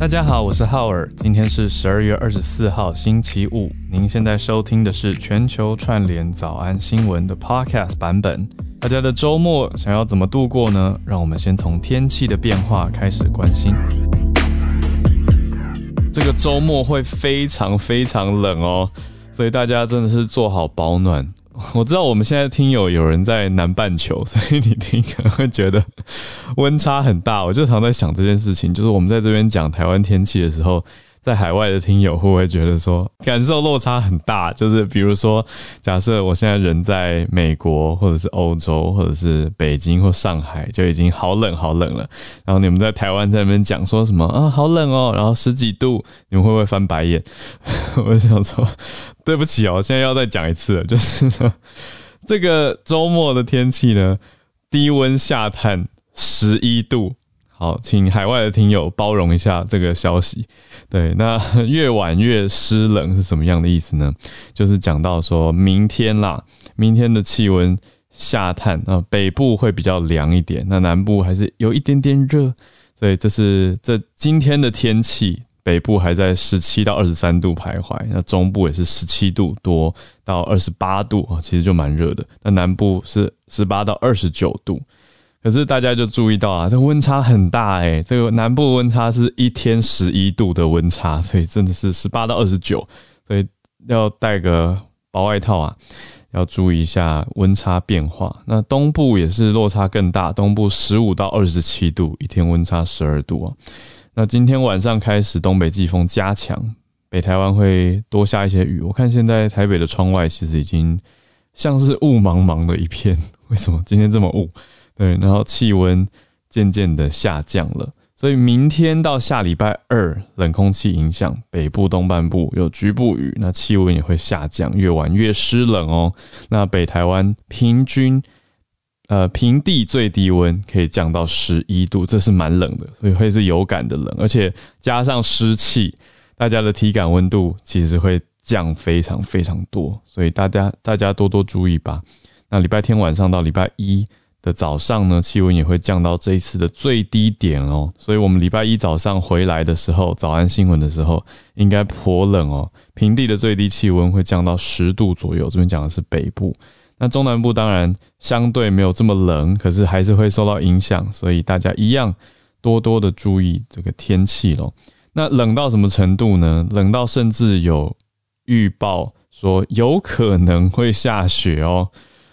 大家好，我是浩尔，今天是十二月二十四号星期五。您现在收听的是全球串联早安新闻的 Podcast 版本。大家的周末想要怎么度过呢？让我们先从天气的变化开始关心。这个周末会非常非常冷哦，所以大家真的是做好保暖。我知道我们现在听友有人在南半球，所以你听可能会觉得温差很大。我就常在想这件事情，就是我们在这边讲台湾天气的时候。在海外的听友会不会觉得说感受落差很大？就是比如说，假设我现在人在美国，或者是欧洲，或者是北京或上海，就已经好冷好冷了。然后你们在台湾在那边讲说什么啊，好冷哦，然后十几度，你们会不会翻白眼？我想说，对不起哦，现在要再讲一次，就是这个周末的天气呢，低温下探十一度。好，请海外的听友包容一下这个消息。对，那 越晚越湿冷是什么样的意思呢？就是讲到说明天啦，明天的气温下探啊，北部会比较凉一点，那南部还是有一点点热。所以这是这今天的天气，北部还在十七到二十三度徘徊，那中部也是十七度多到二十八度啊，其实就蛮热的。那南部是十八到二十九度。可是大家就注意到啊，这温差很大哎，这个南部温差是一天十一度的温差，所以真的是十八到二十九，所以要带个薄外套啊，要注意一下温差变化。那东部也是落差更大，东部十五到二十七度，一天温差十二度啊。那今天晚上开始东北季风加强，北台湾会多下一些雨。我看现在台北的窗外其实已经像是雾茫茫的一片，为什么今天这么雾？对，然后气温渐渐的下降了，所以明天到下礼拜二，冷空气影响北部东半部有局部雨，那气温也会下降，越晚越湿冷哦。那北台湾平均，呃，平地最低温可以降到十一度，这是蛮冷的，所以会是有感的冷，而且加上湿气，大家的体感温度其实会降非常非常多，所以大家大家多多注意吧。那礼拜天晚上到礼拜一。的早上呢，气温也会降到这一次的最低点哦，所以我们礼拜一早上回来的时候，早安新闻的时候，应该颇冷哦。平地的最低气温会降到十度左右，这边讲的是北部，那中南部当然相对没有这么冷，可是还是会受到影响，所以大家一样多多的注意这个天气咯。那冷到什么程度呢？冷到甚至有预报说有可能会下雪哦，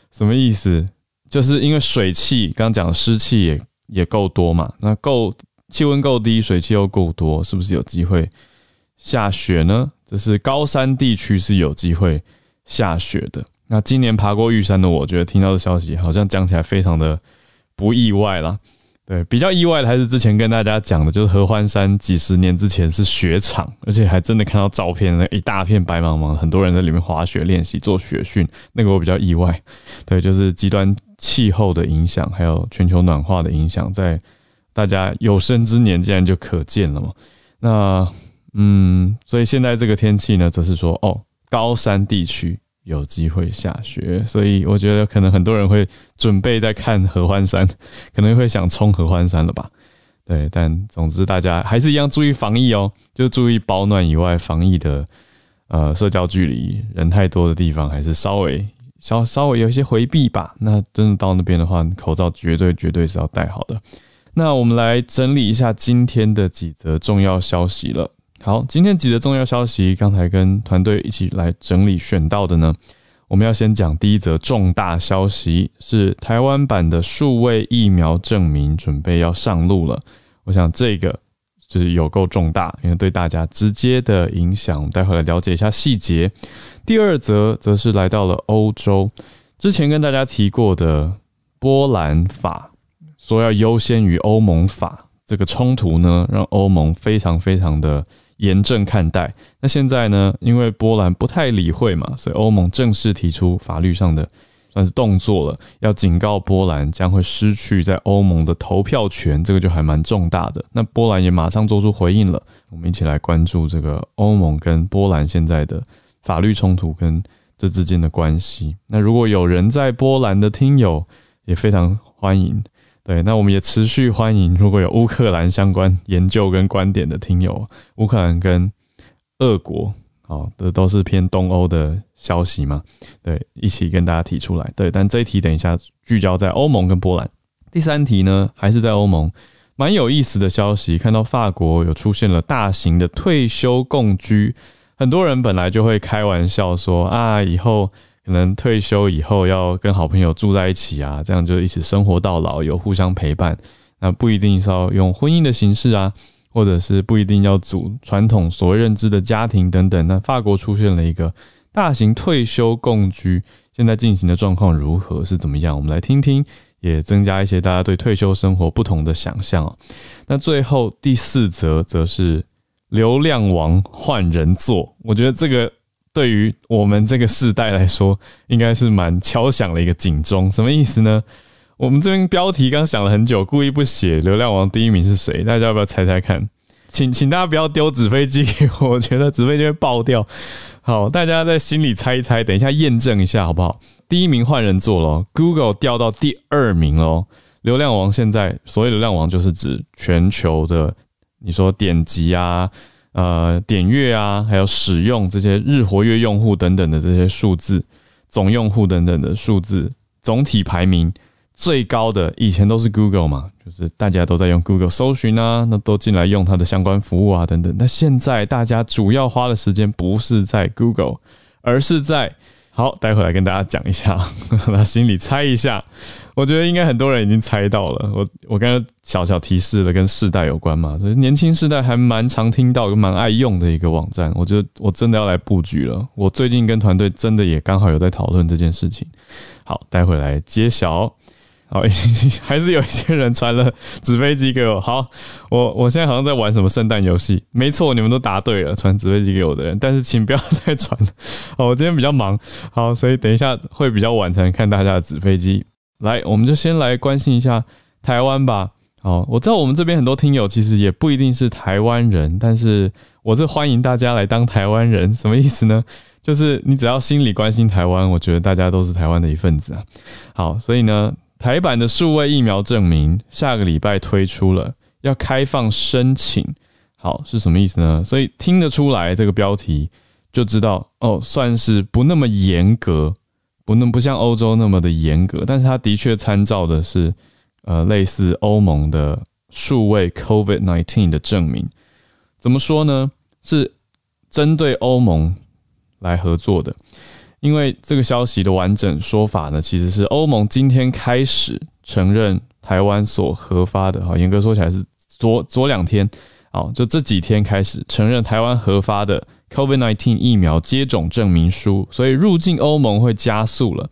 什么意思？就是因为水汽，刚刚讲湿气也也够多嘛，那够气温够低，水汽又够多，是不是有机会下雪呢？这是高山地区是有机会下雪的。那今年爬过玉山的，我觉得听到的消息好像讲起来非常的不意外啦。对，比较意外的还是之前跟大家讲的，就是合欢山几十年之前是雪场，而且还真的看到照片，那一大片白茫茫，很多人在里面滑雪练习做雪训，那个我比较意外。对，就是极端气候的影响，还有全球暖化的影响，在大家有生之年竟然就可见了嘛。那嗯，所以现在这个天气呢，则是说哦，高山地区。有机会下雪，所以我觉得可能很多人会准备在看合欢山，可能会想冲合欢山了吧？对，但总之大家还是一样注意防疫哦，就注意保暖以外，防疫的呃社交距离，人太多的地方还是稍微稍稍微有一些回避吧。那真的到那边的话，口罩绝对绝对是要戴好的。那我们来整理一下今天的几则重要消息了。好，今天几则重要消息，刚才跟团队一起来整理选到的呢。我们要先讲第一则重大消息，是台湾版的数位疫苗证明准备要上路了。我想这个就是有够重大，因为对大家直接的影响。待会来了解一下细节。第二则则是来到了欧洲，之前跟大家提过的波兰法，说要优先于欧盟法，这个冲突呢，让欧盟非常非常的。严正看待。那现在呢？因为波兰不太理会嘛，所以欧盟正式提出法律上的算是动作了，要警告波兰将会失去在欧盟的投票权。这个就还蛮重大的。那波兰也马上做出回应了。我们一起来关注这个欧盟跟波兰现在的法律冲突跟这之间的关系。那如果有人在波兰的听友，也非常欢迎。对，那我们也持续欢迎如果有乌克兰相关研究跟观点的听友，乌克兰跟俄国，好，这都是偏东欧的消息嘛？对，一起跟大家提出来。对，但这一题等一下聚焦在欧盟跟波兰。第三题呢，还是在欧盟，蛮有意思的消息，看到法国有出现了大型的退休共居，很多人本来就会开玩笑说啊，以后。可能退休以后要跟好朋友住在一起啊，这样就一起生活到老，有互相陪伴。那不一定是要用婚姻的形式啊，或者是不一定要组传统所谓认知的家庭等等。那法国出现了一个大型退休共居，现在进行的状况如何？是怎么样？我们来听听，也增加一些大家对退休生活不同的想象。那最后第四则则是流量王换人做，我觉得这个。对于我们这个世代来说，应该是蛮敲响了一个警钟。什么意思呢？我们这边标题刚想了很久，故意不写流量王第一名是谁，大家要不要猜猜看？请请大家不要丢纸飞机给我，我觉得纸飞机会爆掉。好，大家在心里猜一猜，等一下验证一下好不好？第一名换人做了，Google 掉到第二名哦。流量王现在所谓流量王就是指全球的，你说点击啊。呃，点阅啊，还有使用这些日活跃用户等等的这些数字，总用户等等的数字，总体排名最高的以前都是 Google 嘛，就是大家都在用 Google 搜寻啊，那都进来用它的相关服务啊等等。那现在大家主要花的时间不是在 Google，而是在。好，待会来跟大家讲一下，那心里猜一下，我觉得应该很多人已经猜到了。我我刚刚小小提示了，跟世代有关嘛，所以年轻世代还蛮常听到、蛮爱用的一个网站。我觉得我真的要来布局了。我最近跟团队真的也刚好有在讨论这件事情。好，待会来揭晓。好，已经还是有一些人传了纸飞机给我。好，我我现在好像在玩什么圣诞游戏。没错，你们都答对了，传纸飞机给我的人。但是请不要 再传了。好，我今天比较忙，好，所以等一下会比较晚才能看大家的纸飞机。来，我们就先来关心一下台湾吧。好，我知道我们这边很多听友其实也不一定是台湾人，但是我是欢迎大家来当台湾人。什么意思呢？就是你只要心里关心台湾，我觉得大家都是台湾的一份子啊。好，所以呢。台版的数位疫苗证明下个礼拜推出了，要开放申请。好，是什么意思呢？所以听得出来这个标题就知道哦，算是不那么严格，不那不像欧洲那么的严格，但是它的确参照的是呃类似欧盟的数位 COVID nineteen 的证明。怎么说呢？是针对欧盟来合作的。因为这个消息的完整说法呢，其实是欧盟今天开始承认台湾所核发的，哈，严格说起来是昨昨两天，哦，就这几天开始承认台湾核发的 COVID-19 疫苗接种证明书，所以入境欧盟会加速了。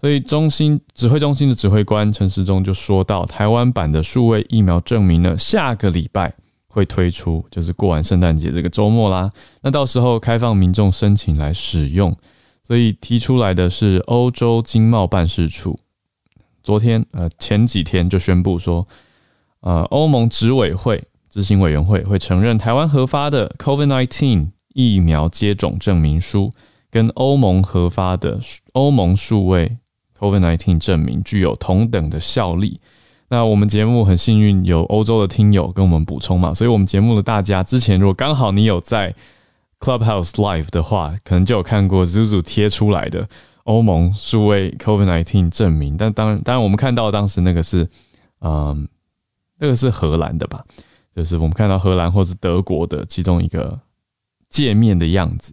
所以中心指挥中心的指挥官陈时中就说到，台湾版的数位疫苗证明呢，下个礼拜会推出，就是过完圣诞节这个周末啦，那到时候开放民众申请来使用。所以提出来的是欧洲经贸办事处，昨天呃前几天就宣布说，呃欧盟执委会执行委员会会承认台湾核发的 COVID-19 疫苗接种证明书跟欧盟核发的欧盟数位 COVID-19 证明具有同等的效力。那我们节目很幸运有欧洲的听友跟我们补充嘛，所以我们节目的大家之前如果刚好你有在。Clubhouse Live 的话，可能就有看过 Zuzu 贴出来的欧盟数位 COVID-19 证明，但当然，当然我们看到当时那个是，嗯，那个是荷兰的吧？就是我们看到荷兰或是德国的其中一个界面的样子。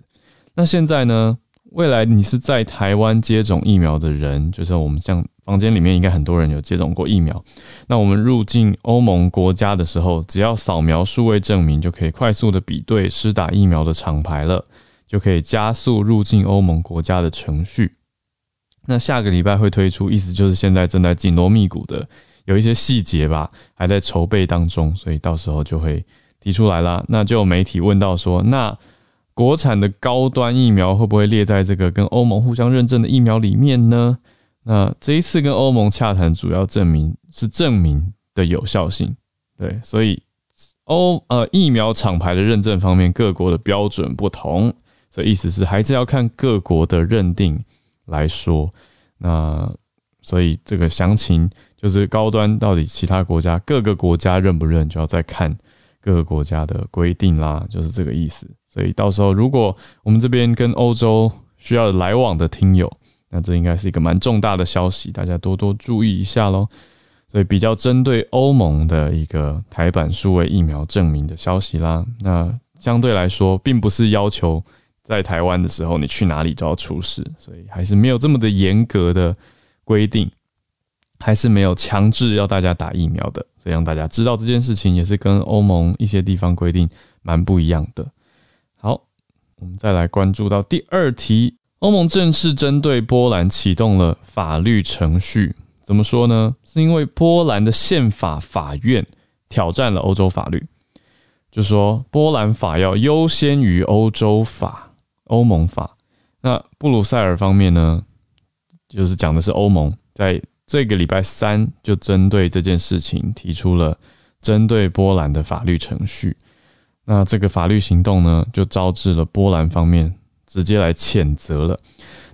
那现在呢？未来你是在台湾接种疫苗的人，就是我们像房间里面应该很多人有接种过疫苗。那我们入境欧盟国家的时候，只要扫描数位证明，就可以快速的比对施打疫苗的厂牌了，就可以加速入境欧盟国家的程序。那下个礼拜会推出，意思就是现在正在紧锣密鼓的有一些细节吧，还在筹备当中，所以到时候就会提出来了。那就有媒体问到说，那。国产的高端疫苗会不会列在这个跟欧盟互相认证的疫苗里面呢？那这一次跟欧盟洽谈，主要证明是证明的有效性。对，所以欧呃疫苗厂牌的认证方面，各国的标准不同，所以意思是还是要看各国的认定来说。那所以这个详情。就是高端到底其他国家各个国家认不认，就要再看各个国家的规定啦，就是这个意思。所以到时候如果我们这边跟欧洲需要来往的听友，那这应该是一个蛮重大的消息，大家多多注意一下喽。所以比较针对欧盟的一个台版数位疫苗证明的消息啦，那相对来说，并不是要求在台湾的时候你去哪里都要出示，所以还是没有这么的严格的规定，还是没有强制要大家打疫苗的，所以让大家知道这件事情也是跟欧盟一些地方规定蛮不一样的。我们再来关注到第二题，欧盟正式针对波兰启动了法律程序。怎么说呢？是因为波兰的宪法法院挑战了欧洲法律，就说波兰法要优先于欧洲法、欧盟法。那布鲁塞尔方面呢，就是讲的是欧盟在这个礼拜三就针对这件事情提出了针对波兰的法律程序。那这个法律行动呢，就招致了波兰方面直接来谴责了。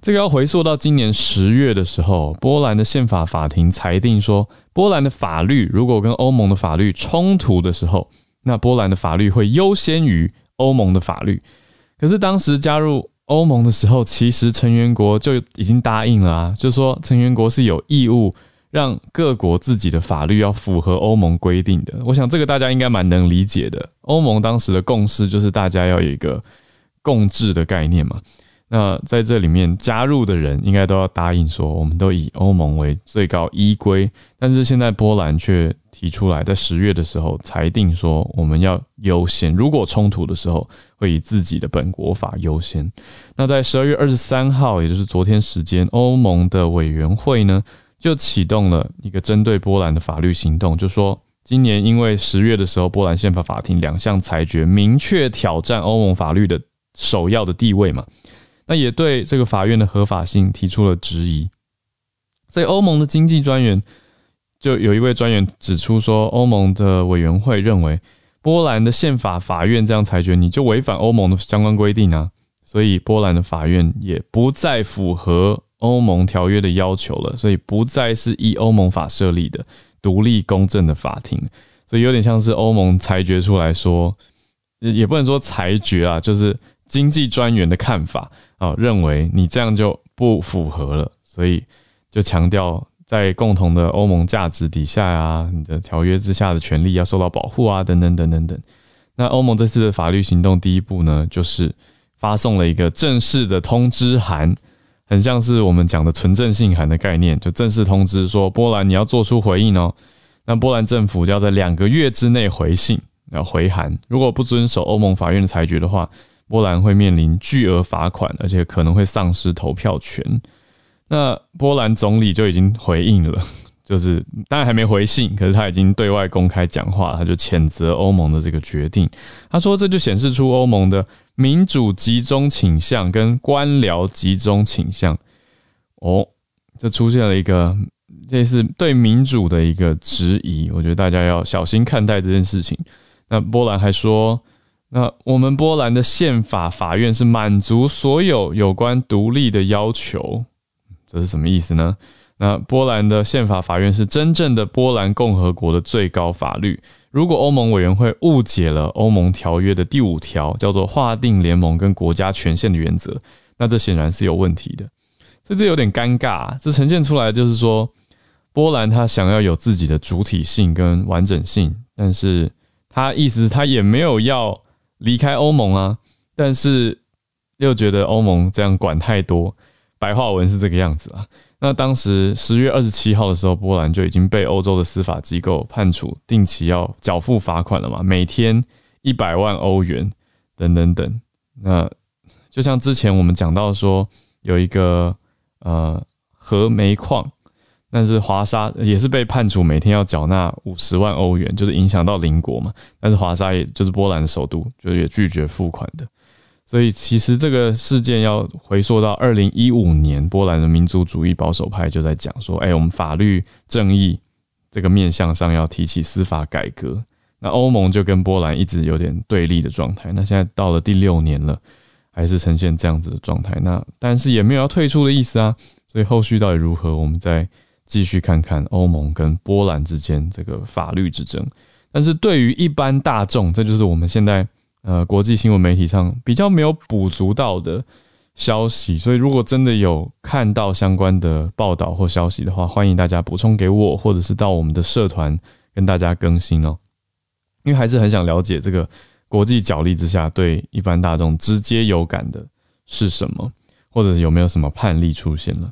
这个要回溯到今年十月的时候，波兰的宪法法庭裁定说，波兰的法律如果跟欧盟的法律冲突的时候，那波兰的法律会优先于欧盟的法律。可是当时加入欧盟的时候，其实成员国就已经答应了啊，就说成员国是有义务让各国自己的法律要符合欧盟规定的。我想这个大家应该蛮能理解的。欧盟当时的共识就是大家要有一个共治的概念嘛。那在这里面加入的人应该都要答应说，我们都以欧盟为最高依规。但是现在波兰却提出来，在十月的时候裁定说，我们要优先，如果冲突的时候会以自己的本国法优先。那在十二月二十三号，也就是昨天时间，欧盟的委员会呢就启动了一个针对波兰的法律行动，就说今年因为十月的时候，波兰宪法法庭两项裁决明确挑战欧盟法律的首要的地位嘛。那也对这个法院的合法性提出了质疑，所以欧盟的经济专员就有一位专员指出说，欧盟的委员会认为波兰的宪法法院这样裁决，你就违反欧盟的相关规定啊，所以波兰的法院也不再符合欧盟条约的要求了，所以不再是依欧盟法设立的独立公正的法庭，所以有点像是欧盟裁决出来说，也不能说裁决啊，就是经济专员的看法。啊，认为你这样就不符合了，所以就强调在共同的欧盟价值底下呀，你的条约之下的权利要受到保护啊，等等等等等。那欧盟这次的法律行动第一步呢，就是发送了一个正式的通知函，很像是我们讲的纯正信函的概念，就正式通知说波兰你要做出回应哦。那波兰政府就要在两个月之内回信，要回函，如果不遵守欧盟法院的裁决的话。波兰会面临巨额罚款，而且可能会丧失投票权。那波兰总理就已经回应了，就是当然还没回信，可是他已经对外公开讲话，他就谴责欧盟的这个决定。他说，这就显示出欧盟的民主集中倾向跟官僚集中倾向。哦，这出现了一个这是对民主的一个质疑，我觉得大家要小心看待这件事情。那波兰还说。那我们波兰的宪法法院是满足所有有关独立的要求，这是什么意思呢？那波兰的宪法法院是真正的波兰共和国的最高法律。如果欧盟委员会误解了欧盟条约的第五条，叫做划定联盟跟国家权限的原则，那这显然是有问题的。所以这有点尴尬，这呈现出来就是说，波兰他想要有自己的主体性跟完整性，但是他意思他也没有要。离开欧盟啊，但是又觉得欧盟这样管太多，白话文是这个样子啊。那当时十月二十七号的时候，波兰就已经被欧洲的司法机构判处定期要缴付罚款了嘛，每天一百万欧元等等等。那就像之前我们讲到说，有一个呃核煤矿。但是华沙也是被判处每天要缴纳五十万欧元，就是影响到邻国嘛。但是华沙也就是波兰的首都，就也拒绝付款的。所以其实这个事件要回溯到二零一五年，波兰的民族主义保守派就在讲说：“哎，我们法律正义这个面向上要提起司法改革。”那欧盟就跟波兰一直有点对立的状态。那现在到了第六年了，还是呈现这样子的状态。那但是也没有要退出的意思啊。所以后续到底如何，我们再。继续看看欧盟跟波兰之间这个法律之争。但是对于一般大众，这就是我们现在呃国际新闻媒体上比较没有补足到的消息。所以如果真的有看到相关的报道或消息的话，欢迎大家补充给我，或者是到我们的社团跟大家更新哦。因为还是很想了解这个国际角力之下对一般大众直接有感的是什么，或者有没有什么判例出现了。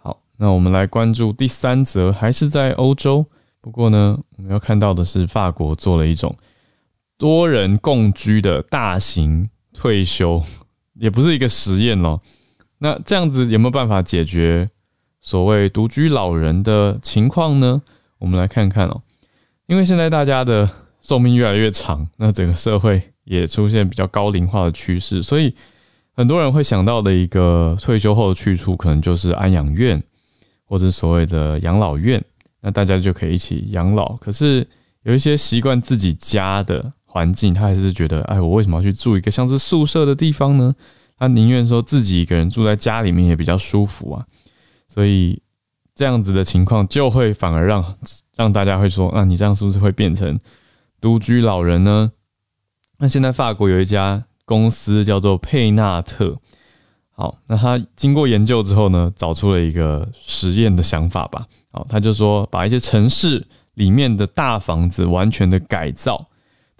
好，那我们来关注第三则，还是在欧洲。不过呢，我们要看到的是，法国做了一种多人共居的大型退休，也不是一个实验咯。那这样子有没有办法解决所谓独居老人的情况呢？我们来看看哦。因为现在大家的寿命越来越长，那整个社会也出现比较高龄化的趋势，所以很多人会想到的一个退休后的去处，可能就是安养院或者所谓的养老院。那大家就可以一起养老，可是有一些习惯自己家的环境，他还是觉得，哎，我为什么要去住一个像是宿舍的地方呢？他宁愿说自己一个人住在家里面也比较舒服啊。所以这样子的情况就会反而让让大家会说，那你这样是不是会变成独居老人呢？那现在法国有一家公司叫做佩纳特，好，那他经过研究之后呢，找出了一个实验的想法吧。好，他就说把一些城市里面的大房子完全的改造，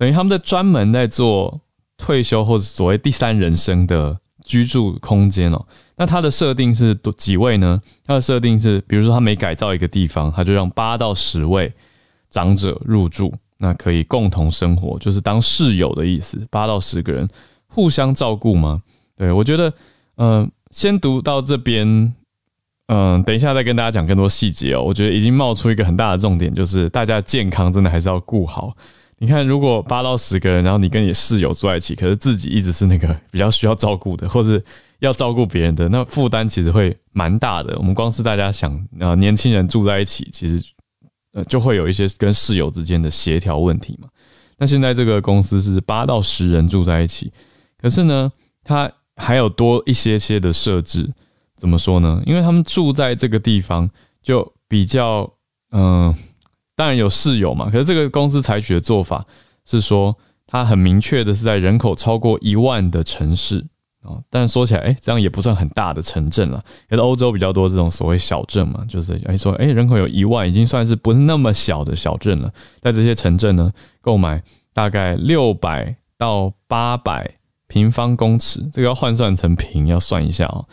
等于他们在专门在做退休或者所谓第三人生的居住空间哦。那它的设定是多几位呢？它的设定是，比如说他每改造一个地方，他就让八到十位长者入住，那可以共同生活，就是当室友的意思。八到十个人互相照顾吗？对我觉得，嗯，先读到这边。嗯，等一下再跟大家讲更多细节哦。我觉得已经冒出一个很大的重点，就是大家健康真的还是要顾好。你看，如果八到十个人，然后你跟你室友住在一起，可是自己一直是那个比较需要照顾的，或者要照顾别人的，那负担其实会蛮大的。我们光是大家想，呃，年轻人住在一起，其实呃就会有一些跟室友之间的协调问题嘛。那现在这个公司是八到十人住在一起，可是呢，它还有多一些些的设置。怎么说呢？因为他们住在这个地方，就比较嗯，当然有室友嘛。可是这个公司采取的做法是说，它很明确的是在人口超过一万的城市啊。但说起来，哎，这样也不算很大的城镇了。因为欧洲比较多这种所谓小镇嘛，就是哎说，哎，人口有一万，已经算是不是那么小的小镇了。在这些城镇呢，购买大概六百到八百平方公尺，这个要换算成平，要算一下啊。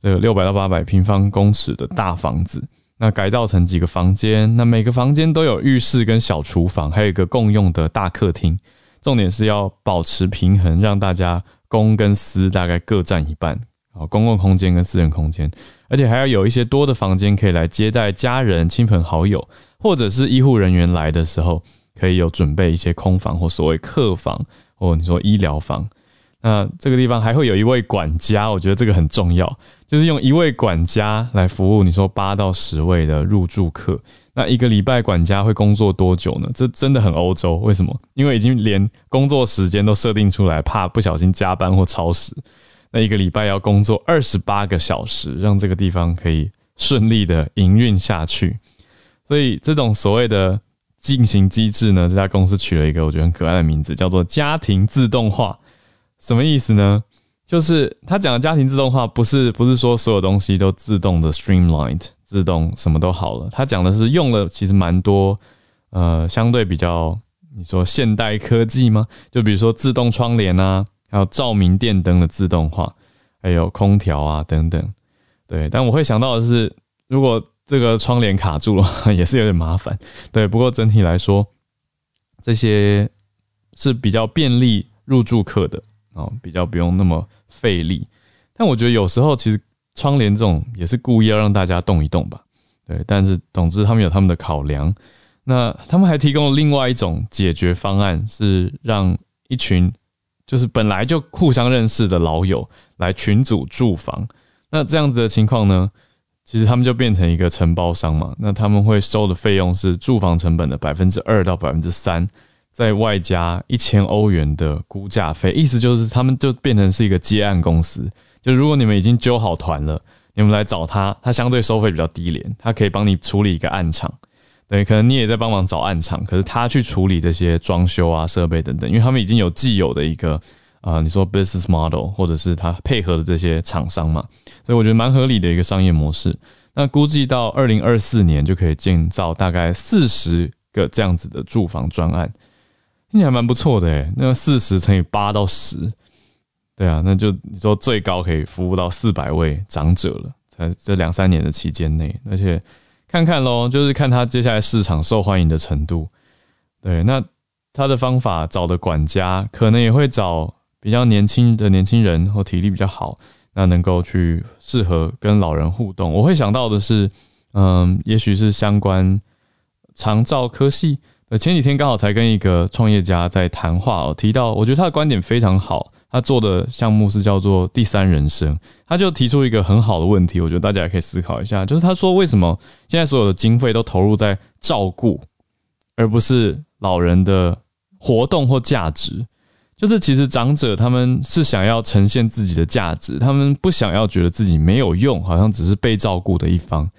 这个六百到八百平方公尺的大房子，那改造成几个房间，那每个房间都有浴室跟小厨房，还有一个共用的大客厅。重点是要保持平衡，让大家公跟私大概各占一半啊，公共空间跟私人空间，而且还要有一些多的房间可以来接待家人、亲朋好友，或者是医护人员来的时候，可以有准备一些空房或所谓客房，或你说医疗房。那这个地方还会有一位管家，我觉得这个很重要，就是用一位管家来服务你说八到十位的入住客。那一个礼拜管家会工作多久呢？这真的很欧洲，为什么？因为已经连工作时间都设定出来，怕不小心加班或超时。那一个礼拜要工作二十八个小时，让这个地方可以顺利的营运下去。所以这种所谓的进行机制呢，这家公司取了一个我觉得很可爱的名字，叫做家庭自动化。什么意思呢？就是他讲的家庭自动化，不是不是说所有东西都自动的 streamlined，自动什么都好了。他讲的是用了其实蛮多，呃，相对比较你说现代科技吗？就比如说自动窗帘啊，还有照明电灯的自动化，还有空调啊等等。对，但我会想到的是，如果这个窗帘卡住了，也是有点麻烦。对，不过整体来说，这些是比较便利入住客的。哦，比较不用那么费力，但我觉得有时候其实窗帘这种也是故意要让大家动一动吧，对。但是总之他们有他们的考量，那他们还提供了另外一种解决方案，是让一群就是本来就互相认识的老友来群组住房。那这样子的情况呢，其实他们就变成一个承包商嘛，那他们会收的费用是住房成本的百分之二到百分之三。再外加一千欧元的估价费，意思就是他们就变成是一个接案公司。就如果你们已经揪好团了，你们来找他，他相对收费比较低廉，他可以帮你处理一个暗场。对，可能你也在帮忙找暗场，可是他去处理这些装修啊、设备等等，因为他们已经有既有的一个啊，你说 business model，或者是他配合的这些厂商嘛，所以我觉得蛮合理的一个商业模式。那估计到二零二四年就可以建造大概四十个这样子的住房专案，听起来蛮不错的诶。那四十乘以八到十，对啊，那就你说最高可以服务到四百位长者了，在这两三年的期间内，而且。看看喽，就是看他接下来市场受欢迎的程度。对，那他的方法找的管家可能也会找比较年轻的年轻人或体力比较好，那能够去适合跟老人互动。我会想到的是，嗯，也许是相关长照科系。呃，前几天刚好才跟一个创业家在谈话哦，提到我觉得他的观点非常好。他做的项目是叫做第三人生，他就提出一个很好的问题，我觉得大家也可以思考一下，就是他说为什么现在所有的经费都投入在照顾，而不是老人的活动或价值？就是其实长者他们是想要呈现自己的价值，他们不想要觉得自己没有用，好像只是被照顾的一方。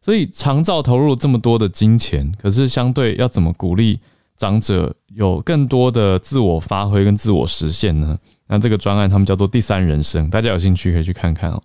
所以长照投入这么多的金钱，可是相对要怎么鼓励长者有更多的自我发挥跟自我实现呢？那这个专案他们叫做第三人生，大家有兴趣可以去看看哦，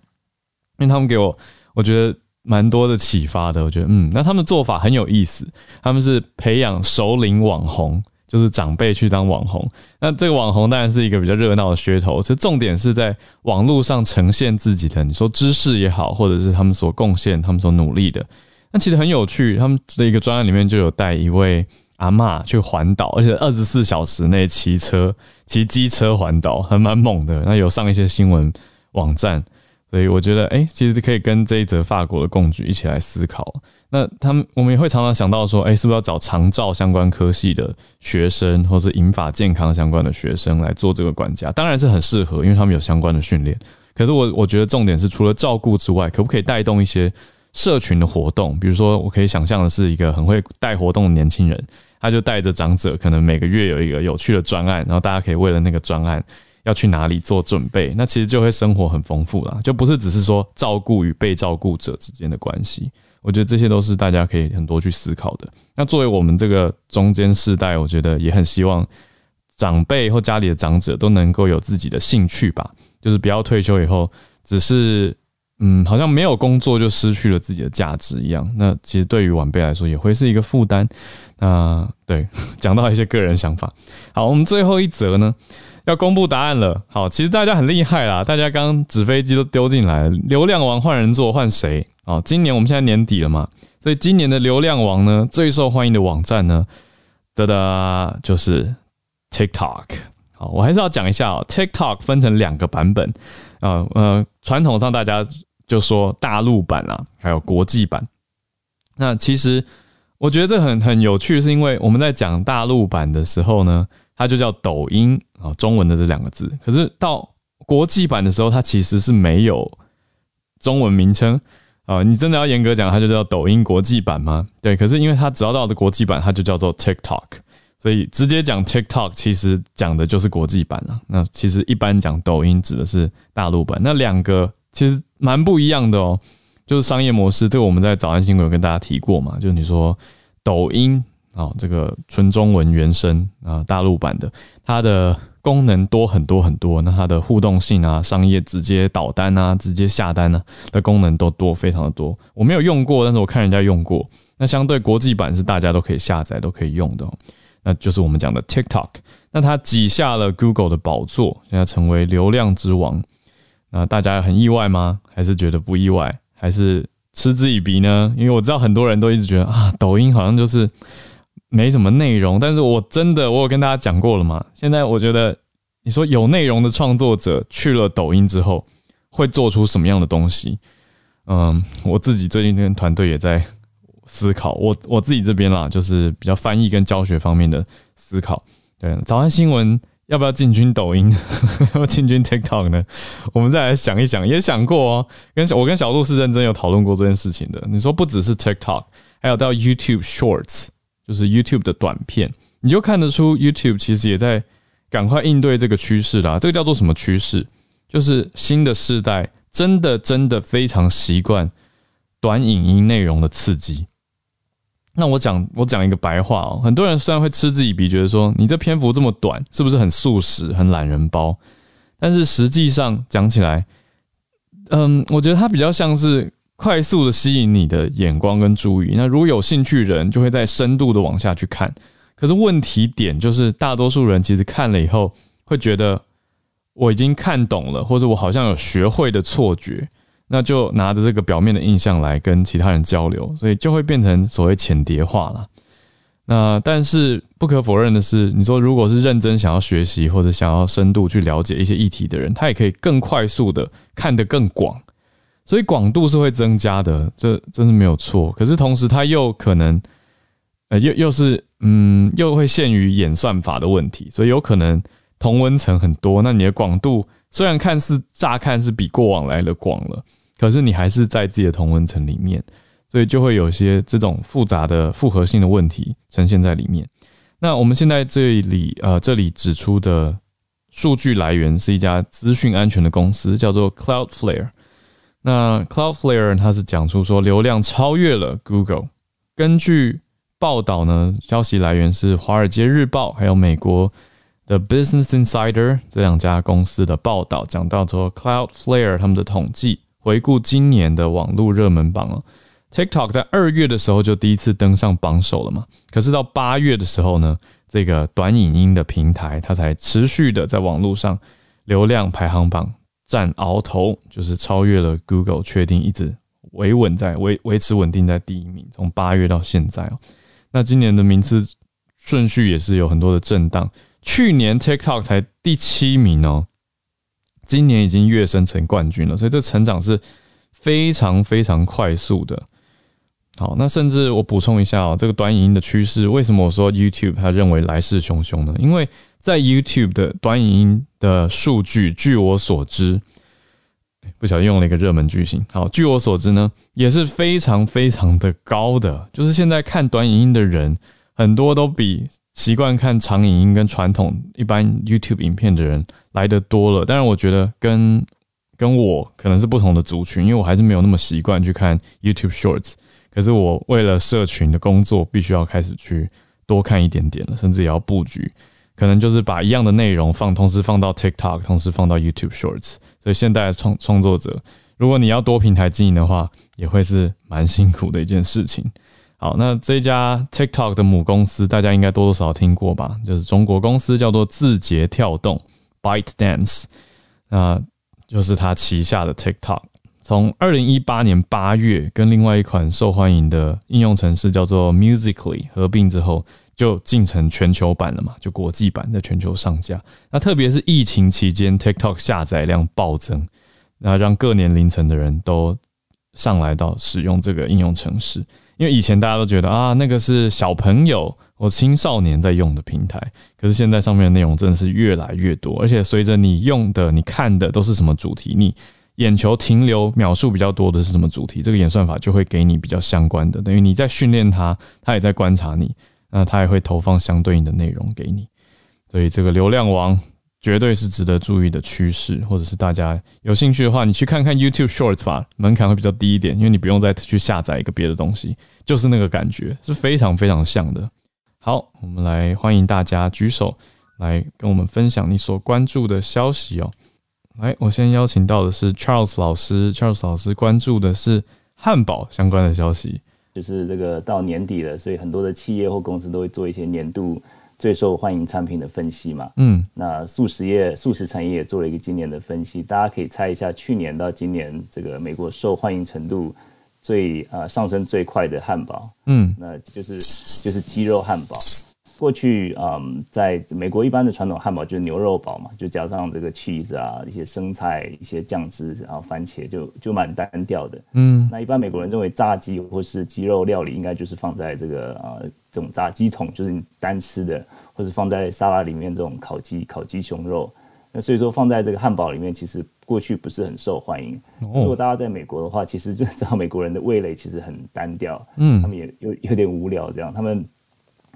因为他们给我我觉得蛮多的启发的。我觉得嗯，那他们做法很有意思，他们是培养首领网红，就是长辈去当网红。那这个网红当然是一个比较热闹的噱头，其实重点是在网络上呈现自己的，你说知识也好，或者是他们所贡献、他们所努力的，那其实很有趣。他们的一个专案里面就有带一位。阿嬷去环岛，而且二十四小时内骑车、骑机车环岛，还蛮猛的。那有上一些新闻网站，所以我觉得，哎，其实可以跟这一则法国的共举一起来思考。那他们，我们也会常常想到说，哎，是不是要找长照相关科系的学生，或是引法健康相关的学生来做这个管家？当然是很适合，因为他们有相关的训练。可是我我觉得重点是，除了照顾之外，可不可以带动一些社群的活动？比如说，我可以想象的是一个很会带活动的年轻人。他就带着长者，可能每个月有一个有趣的专案，然后大家可以为了那个专案要去哪里做准备，那其实就会生活很丰富了，就不是只是说照顾与被照顾者之间的关系。我觉得这些都是大家可以很多去思考的。那作为我们这个中间世代，我觉得也很希望长辈或家里的长者都能够有自己的兴趣吧，就是不要退休以后只是。嗯，好像没有工作就失去了自己的价值一样。那其实对于晚辈来说也会是一个负担。那对，讲到一些个人想法。好，我们最后一则呢，要公布答案了。好，其实大家很厉害啦，大家刚纸飞机都丢进来。流量王换人做换谁？哦，今年我们现在年底了嘛，所以今年的流量王呢，最受欢迎的网站呢，哒哒就是 TikTok。好，我还是要讲一下哦，TikTok 分成两个版本。啊，呃，传统上大家。就说大陆版啊，还有国际版。那其实我觉得这很很有趣，是因为我们在讲大陆版的时候呢，它就叫抖音啊，中文的这两个字。可是到国际版的时候，它其实是没有中文名称啊。你真的要严格讲，它就叫抖音国际版吗？对。可是因为它只要到的国际版，它就叫做 TikTok，所以直接讲 TikTok 其实讲的就是国际版了。那其实一般讲抖音指的是大陆版。那两个。其实蛮不一样的哦，就是商业模式，这个我们在早安新闻有跟大家提过嘛，就是你说抖音啊，这个纯中文原声啊，大陆版的，它的功能多很多很多，那它的互动性啊，商业直接导单啊，直接下单呢的功能都多，非常的多。我没有用过，但是我看人家用过。那相对国际版是大家都可以下载、都可以用的，哦那就是我们讲的 TikTok。那它挤下了 Google 的宝座，现在成为流量之王。那大家很意外吗？还是觉得不意外？还是嗤之以鼻呢？因为我知道很多人都一直觉得啊，抖音好像就是没什么内容。但是我真的，我有跟大家讲过了嘛。现在我觉得，你说有内容的创作者去了抖音之后，会做出什么样的东西？嗯，我自己最近跟团队也在思考。我我自己这边啦，就是比较翻译跟教学方面的思考。对，早安新闻。要不要进军抖音？要进军 TikTok 呢？我们再来想一想，也想过哦。跟小我跟小鹿是认真有讨论过这件事情的。你说不只是 TikTok，还有到 YouTube Shorts，就是 YouTube 的短片，你就看得出 YouTube 其实也在赶快应对这个趋势啦。这个叫做什么趋势？就是新的世代真的真的非常习惯短影音内容的刺激。那我讲我讲一个白话哦，很多人虽然会嗤之以鼻，觉得说你这篇幅这么短，是不是很素食、很懒人包？但是实际上讲起来，嗯，我觉得它比较像是快速的吸引你的眼光跟注意。那如果有兴趣人，就会在深度的往下去看。可是问题点就是，大多数人其实看了以后，会觉得我已经看懂了，或者我好像有学会的错觉。那就拿着这个表面的印象来跟其他人交流，所以就会变成所谓浅叠化了。那但是不可否认的是，你说如果是认真想要学习或者想要深度去了解一些议题的人，他也可以更快速的看得更广，所以广度是会增加的，这真是没有错。可是同时，它又可能呃又又是嗯又会限于演算法的问题，所以有可能同温层很多，那你的广度虽然看似乍看是比过往来的广了。可是你还是在自己的同温层里面，所以就会有些这种复杂的复合性的问题呈现在里面。那我们现在这里呃，这里指出的数据来源是一家资讯安全的公司，叫做 Cloudflare。那 Cloudflare 它是讲出说流量超越了 Google。根据报道呢，消息来源是《华尔街日报》还有美国的 Business Insider 这两家公司的报道，讲到说 Cloudflare 他们的统计。回顾今年的网络热门榜哦，TikTok 在二月的时候就第一次登上榜首了嘛。可是到八月的时候呢，这个短影音的平台它才持续的在网络上流量排行榜占鳌头，就是超越了 Google，确定一直维稳在维维持稳定在第一名。从八月到现在哦，那今年的名次顺序也是有很多的震荡。去年 TikTok 才第七名哦。今年已经跃升成冠军了，所以这成长是非常非常快速的。好，那甚至我补充一下哦，这个短影音的趋势，为什么我说 YouTube 他认为来势汹汹呢？因为在 YouTube 的短影音的数据，据我所知，不小心用了一个热门句型。好，据我所知呢，也是非常非常的高的，就是现在看短影音的人很多都比。习惯看长影音跟传统一般 YouTube 影片的人来的多了，但是我觉得跟跟我可能是不同的族群，因为我还是没有那么习惯去看 YouTube Shorts。可是我为了社群的工作，必须要开始去多看一点点了，甚至也要布局，可能就是把一样的内容放，同时放到 TikTok，同时放到 YouTube Shorts。所以现代创创作者，如果你要多平台经营的话，也会是蛮辛苦的一件事情。好，那这家 TikTok 的母公司，大家应该多多少少听过吧？就是中国公司叫做字节跳动 （ByteDance），那就是它旗下的 TikTok。从二零一八年八月跟另外一款受欢迎的应用程式叫做 Musically 合并之后，就进成全球版了嘛，就国际版在全球上架。那特别是疫情期间，TikTok 下载量暴增，那让各年龄层的人都上来到使用这个应用程式。因为以前大家都觉得啊，那个是小朋友或青少年在用的平台，可是现在上面的内容真的是越来越多，而且随着你用的、你看的都是什么主题，你眼球停留秒数比较多的是什么主题，这个演算法就会给你比较相关的，等于你在训练它，它也在观察你，那它也会投放相对应的内容给你，所以这个流量王。绝对是值得注意的趋势，或者是大家有兴趣的话，你去看看 YouTube Shorts 吧，门槛会比较低一点，因为你不用再去下载一个别的东西，就是那个感觉是非常非常像的。好，我们来欢迎大家举手来跟我们分享你所关注的消息哦。来，我先邀请到的是 Charles 老师，Charles 老师关注的是汉堡相关的消息，就是这个到年底了，所以很多的企业或公司都会做一些年度。最受欢迎产品的分析嘛，嗯，那素食业、素食产业也做了一个今年的分析，大家可以猜一下，去年到今年这个美国受欢迎程度最啊上升最快的汉堡，嗯，那就是就是鸡肉汉堡。过去嗯，在美国一般的传统汉堡就是牛肉堡嘛，就加上这个 cheese 啊，一些生菜、一些酱汁，然后番茄，就就蛮单调的。嗯，那一般美国人认为炸鸡或是鸡肉料理应该就是放在这个啊这种炸鸡桶，就是你单吃的，或者放在沙拉里面这种烤鸡、烤鸡胸肉。那所以说放在这个汉堡里面，其实过去不是很受欢迎。如果大家在美国的话，其实就知道美国人的味蕾其实很单调，嗯，他们也有有点无聊这样，他们。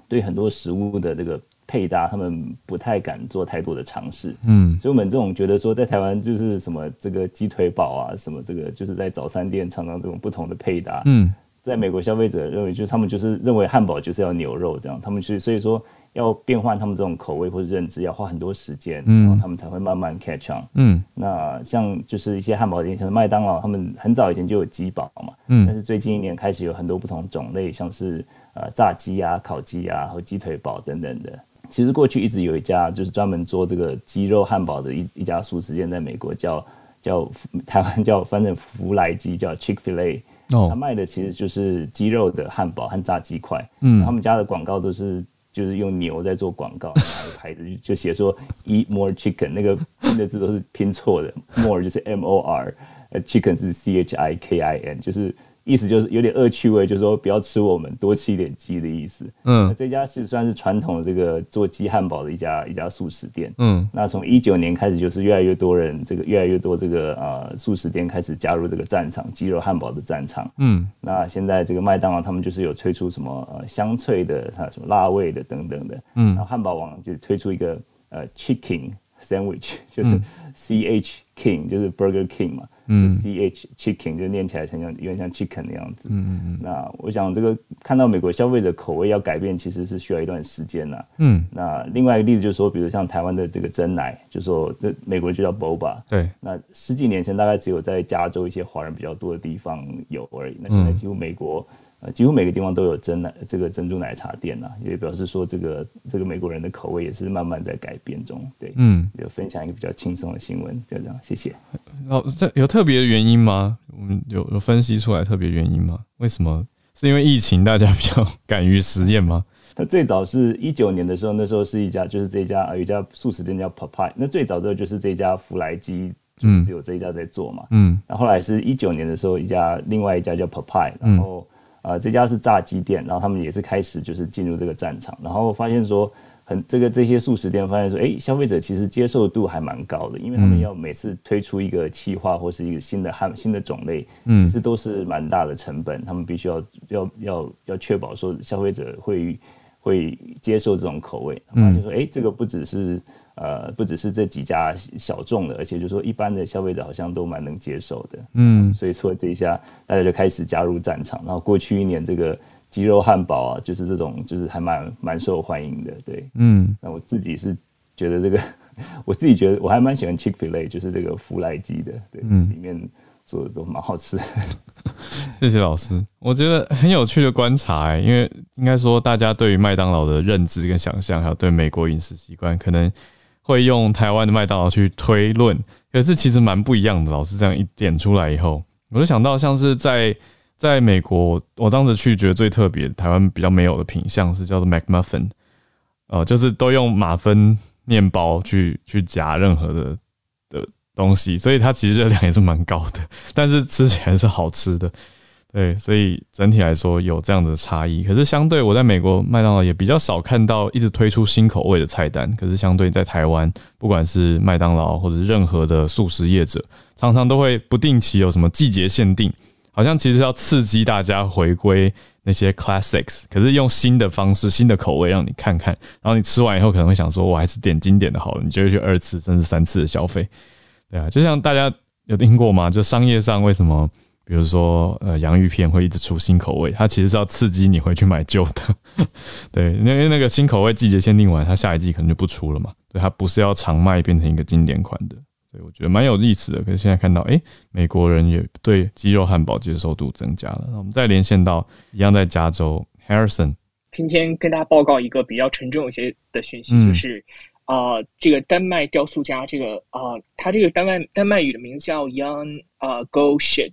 对很多食物的这个配搭，他们不太敢做太多的尝试。嗯，所以我们这种觉得说，在台湾就是什么这个鸡腿堡啊，什么这个就是在早餐店尝尝这种不同的配搭。嗯，在美国消费者认为，就是他们就是认为汉堡就是要牛肉这样，他们去所以说。要变换他们这种口味或者认知，要花很多时间，嗯，他们才会慢慢 catch on，嗯，那像就是一些汉堡店，像麦当劳，他们很早以前就有鸡堡嘛，嗯，但是最近一年开始有很多不同种类，像是呃炸鸡啊、烤鸡啊和鸡腿堡等等的。其实过去一直有一家就是专门做这个鸡肉汉堡的一一家素食店，在美国叫叫台湾 叫反正福来鸡叫 Chick Fil A，哦，他卖的其实就是鸡肉的汉堡和炸鸡块，嗯，他们家的广告都是。就是用牛在做广告，牌子就写说 “eat more chicken”，那个拼的字都是拼错的，“more” 就是 “m o r”，呃，“chicken” 是 “c h i k i n”，就是。意思就是有点恶趣味，就是说不要吃我们，多吃一点鸡的意思。嗯，这家是算是传统的这个做鸡汉堡的一家一家素食店。嗯，那从一九年开始，就是越来越多人，这个越来越多这个呃素食店开始加入这个战场，鸡肉汉堡的战场。嗯，那现在这个麦当劳他们就是有推出什么呃香脆的，它什么辣味的等等的。嗯，然后汉堡王就推出一个呃 Chicken Sandwich，就是 C H King，就是 Burger King 嘛。嗯，C H chicken 就念起来像像有点像 chicken 的样子。嗯嗯嗯。那我想这个看到美国消费者口味要改变，其实是需要一段时间呐。嗯。那另外一个例子就是说，比如像台湾的这个真奶，就说这美国就叫 boba。对。那十几年前大概只有在加州一些华人比较多的地方有而已。那现在几乎美国。呃，几乎每个地方都有珍奶，这个珍珠奶茶店呐，也表示说这个这个美国人的口味也是慢慢在改变中。对，嗯，有分享一个比较轻松的新闻，就这样，谢谢。哦，这有特别的原因吗？我们有有分析出来特别原因吗？为什么？是因为疫情，大家比较 敢于实验吗？那最早是一九年的时候，那时候是一家，就是这家有一家素食店叫 Popeye，那最早之后就是这家福来基，就是只有这一家在做嘛。嗯，那后来是一九年的时候，一家另外一家叫 Popeye，然后。啊，这家是炸鸡店，然后他们也是开始就是进入这个战场，然后发现说很这个这些素食店发现说，哎，消费者其实接受度还蛮高的，因为他们要每次推出一个企划或是一个新的汉新的种类，嗯，其实都是蛮大的成本，他们必须要要要要确保说消费者会会接受这种口味，发现说，哎，这个不只是。呃，不只是这几家小众的，而且就是说一般的消费者好像都蛮能接受的，嗯，所以说这一下大家就开始加入战场。然后过去一年这个鸡肉汉堡啊，就是这种就是还蛮蛮受欢迎的，对，嗯。那我自己是觉得这个，我自己觉得我还蛮喜欢 Chick Fil A，就是这个福来鸡的，对，嗯，里面做的都蛮好吃。谢谢老师，我觉得很有趣的观察哎，因为应该说大家对于麦当劳的认知跟想象，还有对美国饮食习惯，可能。会用台湾的麦当劳去推论，可是其实蛮不一样的。老师这样一点出来以后，我就想到像是在在美国，我当时去觉得最特别，台湾比较没有的品相是叫做 McMuffin，呃，就是都用马芬面包去去夹任何的的东西，所以它其实热量也是蛮高的，但是吃起来是好吃的。对，所以整体来说有这样的差异。可是相对我在美国麦当劳也比较少看到一直推出新口味的菜单。可是相对在台湾，不管是麦当劳或者任何的素食业者，常常都会不定期有什么季节限定，好像其实要刺激大家回归那些 classics。可是用新的方式、新的口味让你看看，然后你吃完以后可能会想说，我还是点经典的好了，你就会去二次甚至三次的消费。对啊，就像大家有听过吗？就商业上为什么？比如说，呃，洋芋片会一直出新口味，它其实是要刺激你回去买旧的。对，因为那个新口味季节限定完，它下一季可能就不出了嘛。对，它不是要长卖变成一个经典款的，所以我觉得蛮有意思的。可是现在看到，哎，美国人也对鸡肉汉堡接受度增加了。那我们再连线到一样在加州，Harrison，今天跟大家报告一个比较沉重一些的讯息，就是啊，这个丹麦雕塑家，这个啊，他这个丹麦丹麦语的名字叫 Young 啊 Go Shit。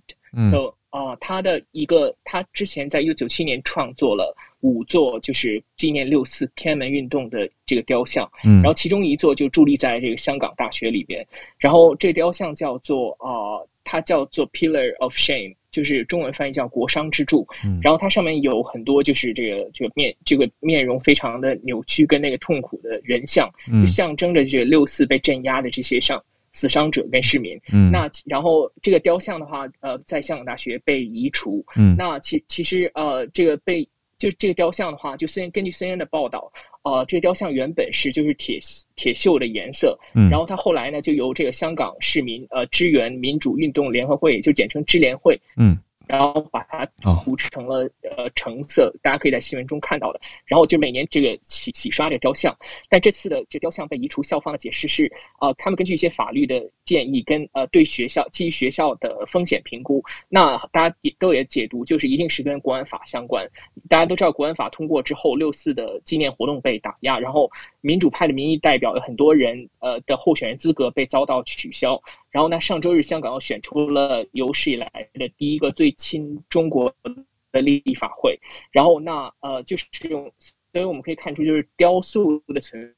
So 啊，他的一个，他之前在一九九七年创作了五座，就是纪念六四天安门运动的这个雕像，嗯，然后其中一座就伫立在这个香港大学里边，然后这雕像叫做啊，它叫做 Pillar of Shame，就是中文翻译叫国殇之柱，嗯，然后它上面有很多就是这个这个面这个面容非常的扭曲跟那个痛苦的人像，就象征着这个六四被镇压的这些上。死伤者跟市民，嗯，那然后这个雕像的话，呃，在香港大学被移除，嗯，那其其实呃，这个被就这个雕像的话，就 C 根据 C N 的报道，呃，这个雕像原本是就是铁铁锈的颜色，嗯，然后它后来呢就由这个香港市民呃支援民主运动联合会，就简称支联会，嗯。然后把它涂成了呃橙色，大家可以在新闻中看到的。然后就每年这个洗洗刷这雕像，但这次的这雕像被移除，校方的解释是，呃，他们根据一些法律的建议跟呃对学校基于学校的风险评估，那大家也都也解读就是一定是跟国安法相关。大家都知道国安法通过之后，六四的纪念活动被打压，然后民主派的民意代表有很多人呃的候选人资格被遭到取消。然后呢，上周日香港又选出了有史以来的第一个最亲中国的立法会。然后那呃，就是用，所以我们可以看出，就是雕塑的存。